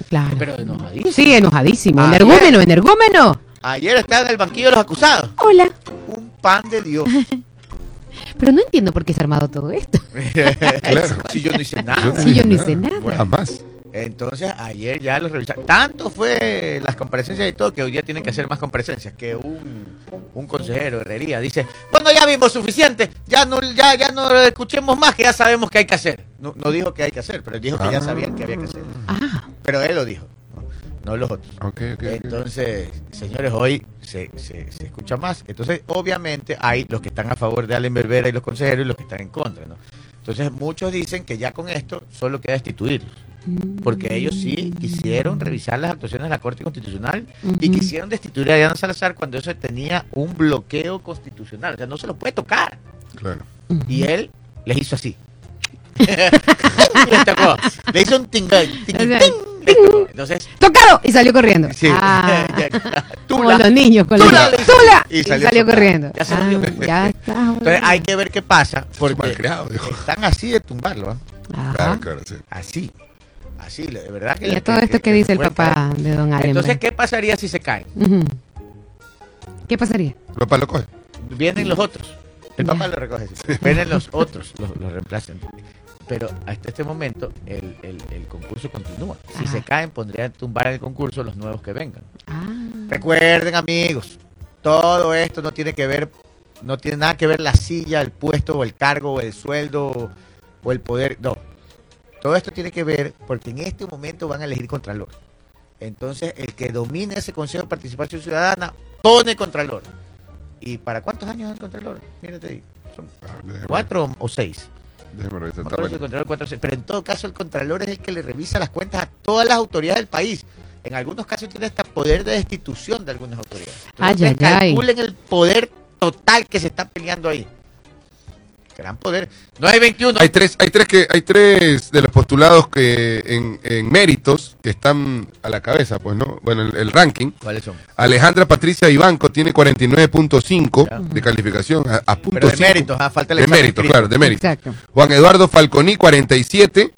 B: Claro.
A: Pero enojadísimo.
B: Sí, enojadísimo.
A: Ah,
B: Energúmeno, energúmeno.
A: Ayer estaba en el banquillo de los acusados.
B: Hola.
A: Un pan de Dios.
B: Pero no entiendo por qué se ha armado todo esto.
C: Claro.
A: Si yo no hice nada.
B: Sí, yo no hice nada.
A: Bueno,
C: Jamás.
A: Entonces, ayer ya los revisaron. Tanto fue las comparecencias y todo que hoy día tienen que hacer más comparecencias. Que un, un consejero de herrería dice: Bueno, ya vimos suficiente, ya no, ya, ya no escuchemos más, que ya sabemos qué hay que hacer. No, no dijo que hay que hacer, pero dijo que ya
C: Ah.
A: sabían que había que hacer.
B: Ah,
A: Pero él lo dijo, no, no los otros. Entonces, señores, hoy se, se, se escucha más. Entonces, obviamente, hay los que están a favor de Allen Berbera y los consejeros y los que están en contra, ¿no? Entonces, muchos dicen que ya con esto solo queda destituirlos. Porque ellos sí quisieron revisar las actuaciones de la Corte Constitucional y quisieron destituir a Diana Salazar cuando eso tenía un bloqueo constitucional. O sea, no se lo puede tocar.
C: Claro.
A: Y él les hizo así. le, tocó. Le hizo un tingay.
B: O
A: Entonces,
B: ¡Tocado! Y salió corriendo.
A: Sí.
B: Ah, como los niños con
A: Tula hizo.
B: ¡Tula!
A: Y
B: Y
A: salió
B: salió,
A: tocado.
B: corriendo.
A: Ya se
B: Ah, ya está.
A: Entonces hay que ver qué pasa, porque
C: dijo.
A: están así de tumbarlo.
B: Ajá.
C: Claro, claro, sí.
A: así, así, de verdad que...
B: Y a todo esto que dice el papá
A: caer.
B: de Don Allen.
A: Entonces, ¿qué pasaría si se?
B: Ujú. ¿Qué pasaría?
C: Los palos coge.
A: Vienen los otros, el
B: Ya.
A: papá lo recoge, sí. vienen los otros, los, los reemplazan. Pero hasta este momento el, el- el concurso continúa. Si
B: Ajá.
A: se caen, pondrían tumbar el concurso los nuevos que vengan.
B: Ah,
A: Recuerden, amigos, todo esto no tiene que ver, no tiene nada que ver la silla, el puesto o el cargo o el sueldo o, el poder. No. Todo esto tiene que ver porque en este momento van a elegir contralor. Entonces, el que domine ese Consejo de Participación Ciudadana pone contralor. ¿Y para cuántos años es el contralor? Mírate ahí. ¿Son
C: Ah,
A: cuatro o seis?
C: Déjeme revisar. Está bueno.
A: el Contralor Pero en todo caso, el Contralor es el que le revisa las cuentas a todas las autoridades del país. En algunos casos tiene hasta poder de destitución de algunas autoridades.
B: Ay,
A: Entonces,
B: ay, ay.
A: calculen el poder total que se está peleando ahí. Gran poder. No hay 21.
C: Hay tres, hay tres que, hay tres de los postulados que en, en méritos que están a la cabeza, pues, ¿no? Bueno, el, el ranking.
A: ¿Cuáles son?
C: Alejandra Patricia Ibanco tiene 49.5
A: Ya.
C: de calificación a, a punto
A: Pero de
C: cinco.
A: méritos, ah, falta el
C: De méritos, claro, de méritos.
B: exacto.
C: Juan Eduardo Falconi, 47.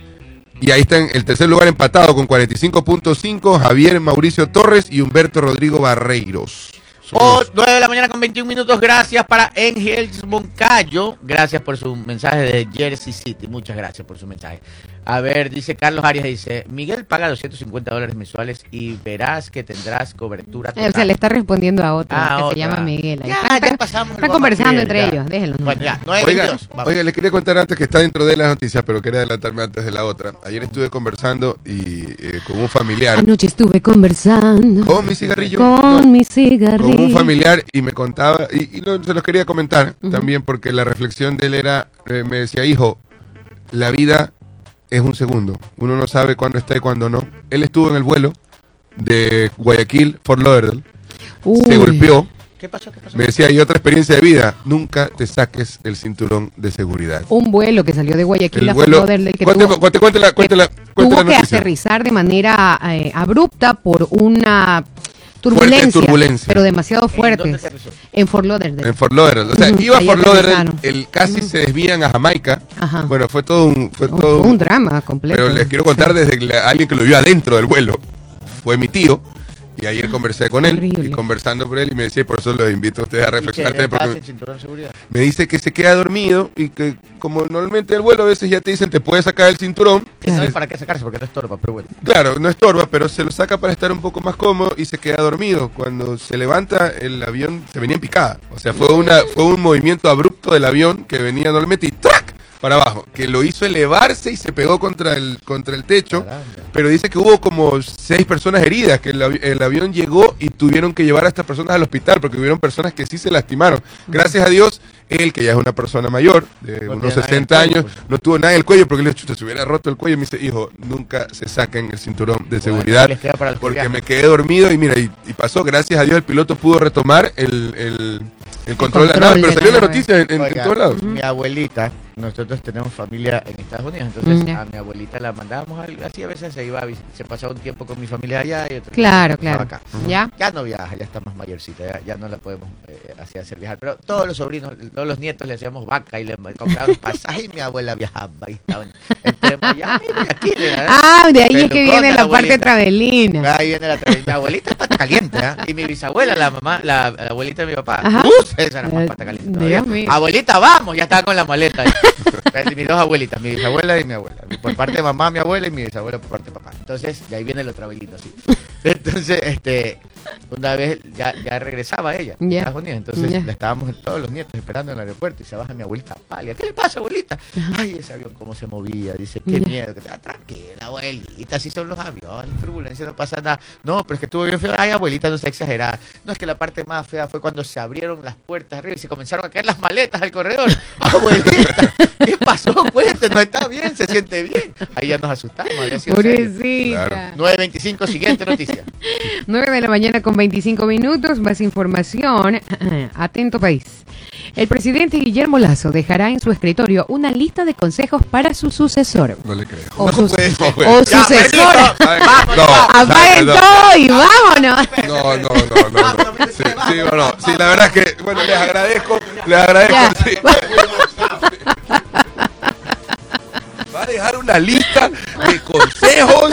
C: Y ahí está en el tercer lugar empatado con 45.5 Javier Mauricio Torres y Humberto Rodrigo Barreiros.
A: Oh,
C: los-
A: 9 de la mañana con 21 minutos. Gracias para Engels Moncayo. Gracias por su mensaje de Jersey City. Muchas gracias por su mensaje. A ver, dice Carlos Arias, dice, Miguel paga 250 dólares mensuales y verás que tendrás cobertura
B: Eh,
A: total.
B: O sea, le está respondiendo a otro
A: Ah,
B: que
A: otra.
B: se llama Miguel.
A: Ya,
B: están-
A: ya pasamos Guapa
B: conversando
A: Miguel,
B: entre
A: ya.
B: ellos. Déjenlos. ¿no?
A: Bueno, ya, 9
C: Oiga,
A: 22. Vamos.
C: oiga, les quería contar antes que está dentro de las noticias, pero quería adelantarme antes de la otra. Ayer estuve conversando y eh, con un familiar,
B: Anoche estuve conversando
C: con mi cigarrillo,
B: con
C: no,
B: mi
C: con
B: cigarrillo.
C: un familiar y me contaba, y, y lo- se los quería comentar también porque la reflexión de él era, eh, me decía, hijo, la vida es un segundo, uno no sabe cuándo está y cuándo no. Él estuvo en el vuelo de Guayaquil, Fort Lauderdale,
B: Uy.
C: se golpeó,
A: ¿Qué pasó? ¿Qué pasó?
C: me decía, y otra experiencia de vida, nunca te saques el cinturón de seguridad.
B: Un vuelo que salió de Guayaquil
C: El
B: a
C: vuelo,
B: Fort Lauderdale que
C: cuente,
B: tuvo-
C: cuente- cuente la, cuente la, cuente
B: tuvo
C: la
B: que aterrizar de manera eh, abrupta por una turbulencia,
C: turbulencia.
B: pero demasiado
A: ¿En dónde
B: fuerte
A: aterrizó?
B: en Fort Lauderdale.
C: En Fort Lauderdale. O sea, iba a Fort Lauderdale, el, casi se desvían a Jamaica.
B: Ajá.
C: Bueno, fue todo un... Fue todo
B: un drama completo.
C: Pero les quiero contar desde que la- alguien que lo vio adentro del vuelo. Fue mi tío. Y ayer conversé con él.
B: Horrible.
C: Y conversando con él. Y me decía, y por eso los invito a ustedes a
A: ¿Y qué
C: reflexionar. me dice que se queda dormido. Y que como normalmente el vuelo a veces ya te dicen, te puedes sacar el cinturón.
B: Claro.
A: es para qué sacarse, porque no estorba, pero bueno.
C: Claro, no estorba, pero se lo saca para estar un poco más cómodo y se queda dormido. Cuando se levanta, el avión se venía en picada. O sea, fue, una, fue un movimiento abrupto del avión que venía normalmente y. para abajo, que lo hizo elevarse y se pegó contra el, contra el techo.
A: Caramba.
C: Pero dice que hubo como seis personas heridas, que el, avi- el avión llegó y tuvieron que llevar a estas personas al hospital, porque hubieron personas que sí se lastimaron. Gracias a Dios, él, que ya es una persona mayor, de
A: No
C: unos
A: tiene nada en el
C: 60
A: cuello,
C: años,
A: pues.
C: no tuvo nada en el cuello, porque le chuta, se hubiera roto el cuello. Y me dice, hijo, nunca se saquen el cinturón de seguridad. Porque me quedé dormido y mira, y, y pasó, gracias a Dios, el piloto pudo retomar el, el, el control, de la nave, pero salió
B: la
C: noticia en, en- en
A: Oiga,
C: todos lados.
A: Mi abuelita, nosotros tenemos familia en Estados Unidos, entonces
B: Mm,
A: a mi abuelita la mandábamos algo así, a veces se iba a se pasaba un tiempo con mi familia allá y otro
B: Claro, claro.
A: acá.
B: ¿Ya?
A: Ya no viaja, ya está más mayorcita, ya, ya no la podemos eh, así hacer viajar. Pero todos los sobrinos, todos los nietos le hacíamos vaca y le compraban pasaje y mi abuela viajaba y estaba en- entre Miami y aquí.
B: Ah, de ahí
A: Pero
B: es que viene
A: la
B: la parte travelina.
A: Ahí viene la tra- mi abuelita es pasta caliente, ¿ah? Y mi bisabuela, la mamá, la, la abuelita de mi papá. ¡Uh! Esa era más
B: Eh,
A: pasta caliente.
B: Dios mío.
A: Abuelita, vamos, ya estaba con la maleta. ahí. mis dos abuelitas, mi bisabuela y mi abuela. Por parte de mamá, mi abuela y mi bisabuela por parte de papá. Entonces, de ahí viene el otro abuelito, sí. Entonces, este, una vez ya, ya regresaba ella. Estados Unidos. Entonces, la estábamos todos los nietos esperando en el aeropuerto y se baja mi abuelita pálida. ¿Qué le pasa, abuelita? Ay, ese avión cómo se movía. Dice, qué
B: Ya.
A: miedo. Ah, tranquila, abuelita, así son los aviones, turbulencia, no pasa nada. No, pero es que estuvo bien feo. Ay, abuelita, no se exagerada. No, es que la parte más fea fue cuando se abrieron las puertas arriba y se comenzaron a caer las maletas al corredor. Abuelita, ¿qué pasó? Cuéntenos, está bien, se siente bien. Ahí ya nos asustamos. había sido serio.
B: Pobrecita.
C: Claro.
A: 9.25, siguiente noticia.
B: 9 de la mañana con 25 minutos, más información. Atento país. El presidente Guillermo Lazo dejará en su escritorio una lista de consejos para su sucesor.
C: No le creo.
B: O,
A: No
B: su-
A: puede
B: o
A: Ya,
B: sucesora.
A: permiso.
C: Ay, no,
B: Apaguen
C: no,
B: todo y vámonos.
C: No, no, no, no. no. Sí, sí, o no. Sí, la verdad es que, bueno, les agradezco, les agradezco. Sí. Va a dejar una lista de consejos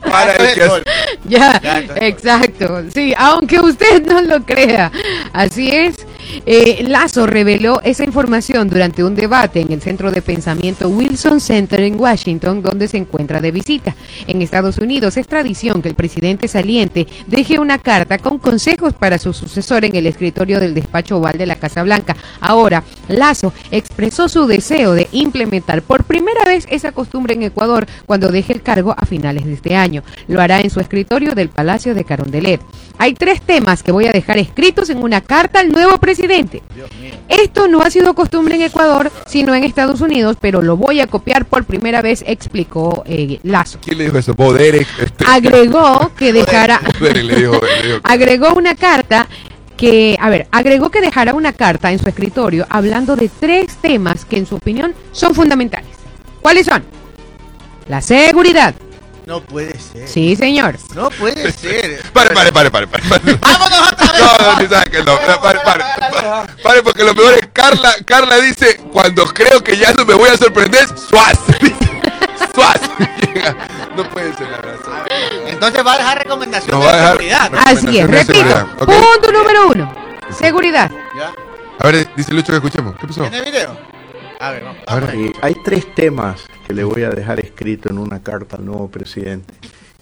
C: para el que
B: Ya, exacto. Sí, aunque usted no lo crea. Así es. Eh, Lazo reveló esa información durante un debate en el Centro de Pensamiento Wilson Center en Washington, donde se encuentra de visita. En Estados Unidos es tradición que el presidente saliente deje una carta con consejos para su sucesor en el escritorio del despacho oval de la Casa Blanca. Ahora, Lazo expresó su deseo de implementar por primera vez esa costumbre en Ecuador cuando deje el cargo a finales de este año. Lo hará en su escritorio del Palacio de Carondelet. Hay tres temas que voy a dejar escritos en una carta al nuevo presidente.
A: Mío.
B: Esto no ha sido costumbre en Ecuador, sino en Estados Unidos, pero lo voy a copiar por primera vez, explicó eh, Lazo.
C: ¿Quién le dijo eso? Vos, Derek. Este,
B: Agregó que dejara...
C: Le dijo, le dijo
B: agregó una carta que, a ver, agregó que dejará una carta en su escritorio hablando de tres temas que en su opinión son fundamentales. ¿Cuáles son? La seguridad.
A: No puede ser.
B: Sí, señor.
A: No puede ser.
C: Pare, pare, pare, pare, pare. pare.
A: ¡Vámonos otra vez!
C: No, no, ni sabes que no. Pare, pare, pare, pare, porque lo peor es Carla, Carla dice, cuando creo que ya no me voy a sorprender, suaz. Suaz. No puede ser la verdad.
A: Entonces va a dejar recomendaciones
C: No
A: de
C: dejar-
A: seguridad.
B: Así es, repito. Punto número uno. Seguridad.
A: ¿Ya?
C: A ver, dice Lucho que escuchemos. ¿Qué pasó?
A: ¿Tiene video? A ver, vamos.
C: A ver.
E: Eh, hay tres temas que le voy a dejar escrito en una carta al nuevo presidente,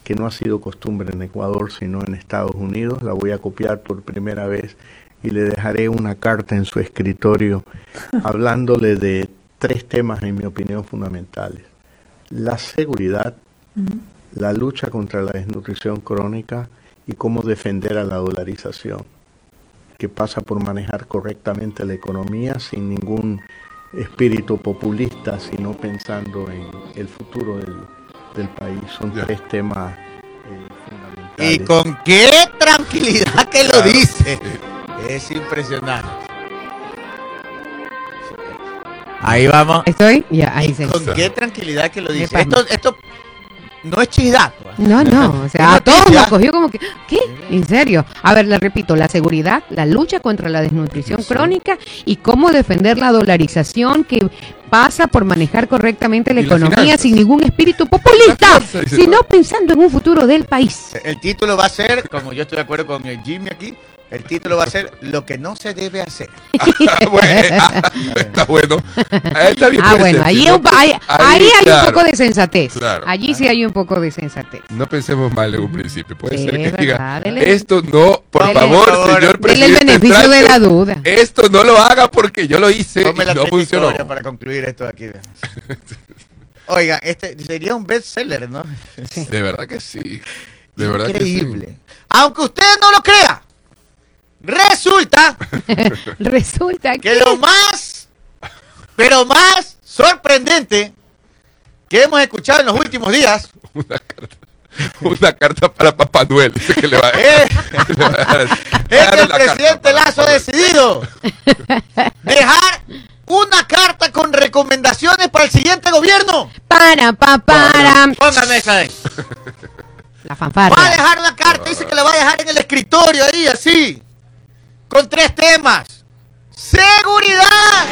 E: que no ha sido costumbre en Ecuador, sino en Estados Unidos. La voy a copiar por primera vez y le dejaré una carta en su escritorio hablándole de tres temas, en mi opinión, fundamentales. La seguridad, la lucha contra la desnutrición crónica y cómo defender a la dolarización, que pasa por manejar correctamente la economía sin ningún espíritu populista, sino pensando en el futuro del, del país. Son
C: Ya.
E: tres temas eh, fundamentales.
A: Y con qué tranquilidad que lo dice. Es impresionante. Ahí vamos.
B: ¿Estoy? Ya, ahí se.
A: Con qué tranquilidad que lo dice. Esto, esto no es chisdato. ¿eh?
B: No, no, o sea, a todos nos cogió como que, ¿qué? ¿En serio? A ver, le repito, la seguridad, la lucha contra la desnutrición crónica y cómo defender la dolarización que pasa por manejar correctamente la economía sin ningún espíritu populista, sino pensando en un futuro del país.
A: El título va a ser, como yo estoy de acuerdo con Jimmy aquí, el título va a ser Lo que no se debe hacer.
C: bueno, está bueno. Ah, Está bien,
B: Ah, bueno,
C: ser,
B: ahí,
C: sí,
B: un- ahí- ahí hay
C: claro.
B: un poco de sensatez.
C: Claro.
B: Allí sí hay un poco de sensatez.
C: No pensemos mal en un principio. Puede
B: Sí,
C: ser que
B: verdad,
C: diga,
B: dele-
C: esto no, por
B: dele-
C: favor, señor
B: Dele el
C: presidente.
B: beneficio de la duda.
C: Esto no lo haga porque yo lo hice y
A: la
C: no funcionó.
A: historia para concluir esto aquí. Oiga, este sería un bestseller, ¿no?
C: De verdad que sí. De verdad
A: Increíble. Aunque usted no lo crea, resulta
B: Resulta que...
A: que lo más, pero más sorprendente que hemos escuchado en los últimos días.
C: Una carta. Una carta para Papá Noel. Dice que le va a
A: es,
C: le va a dar-
A: es que el presidente
C: para
A: Lazo ha decidido dejar una carta con recomendaciones para el siguiente gobierno.
B: Para, pa, para.
A: Póngame esa ahí.
B: La fanfarria.
A: Va a dejar una carta, dice que la va a dejar en el escritorio ahí, así. Con tres temas. Seguridad.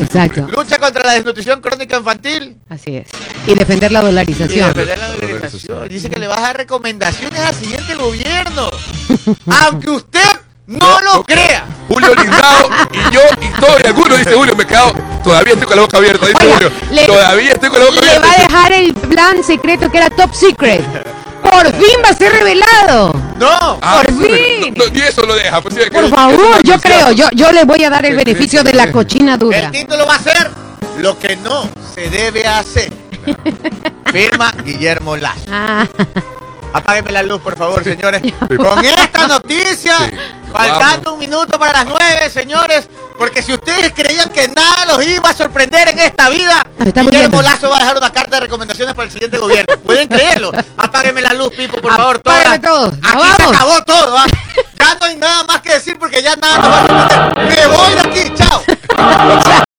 B: Exacto.
A: Lucha contra la desnutrición crónica infantil.
B: Así es. Y defender la
A: Y
B: dolarización.
A: defender la dolarización. Dice que le va a dar recomendaciones al siguiente gobierno. Aunque usted no lo crea.
C: Julio Lindao y yo y todo y alguno dice Julio, me quedo. Todavía estoy con la boca abierta, dice
B: Oiga,
C: Julio.
B: le-
C: Todavía estoy con la boca
B: Le va a
C: abierta.
B: dejar el plan secreto que era top secret. Por fin va a ser revelado.
A: No.
C: Ah,
B: por
C: eso no-
B: fin.
C: no- ni eso lo deja. pues,
B: Por favor,
C: es
B: yo creo, yo, yo le voy a dar el beneficio de la cochina dura.
A: El título va a ser Lo que no se debe hacer. Firma Guillermo Lazo.
B: Ah,
A: Apágueme la luz, por favor, señores. Con esta noticia,
C: Sí.
A: faltando un minuto para las nueve, señores. Porque si ustedes creían que nada los iba a sorprender en esta vida, Guillermo Lazo va a dejar una carta de recomendaciones para el siguiente gobierno. Pueden creerlo. Apágueme la luz, Pipo, por favor. Toda.
B: todo.
A: Aquí se acabó todo. ¿ah? Ya no hay nada más que decir porque ya nada nos va a sorprender. Me voy de aquí. Chao.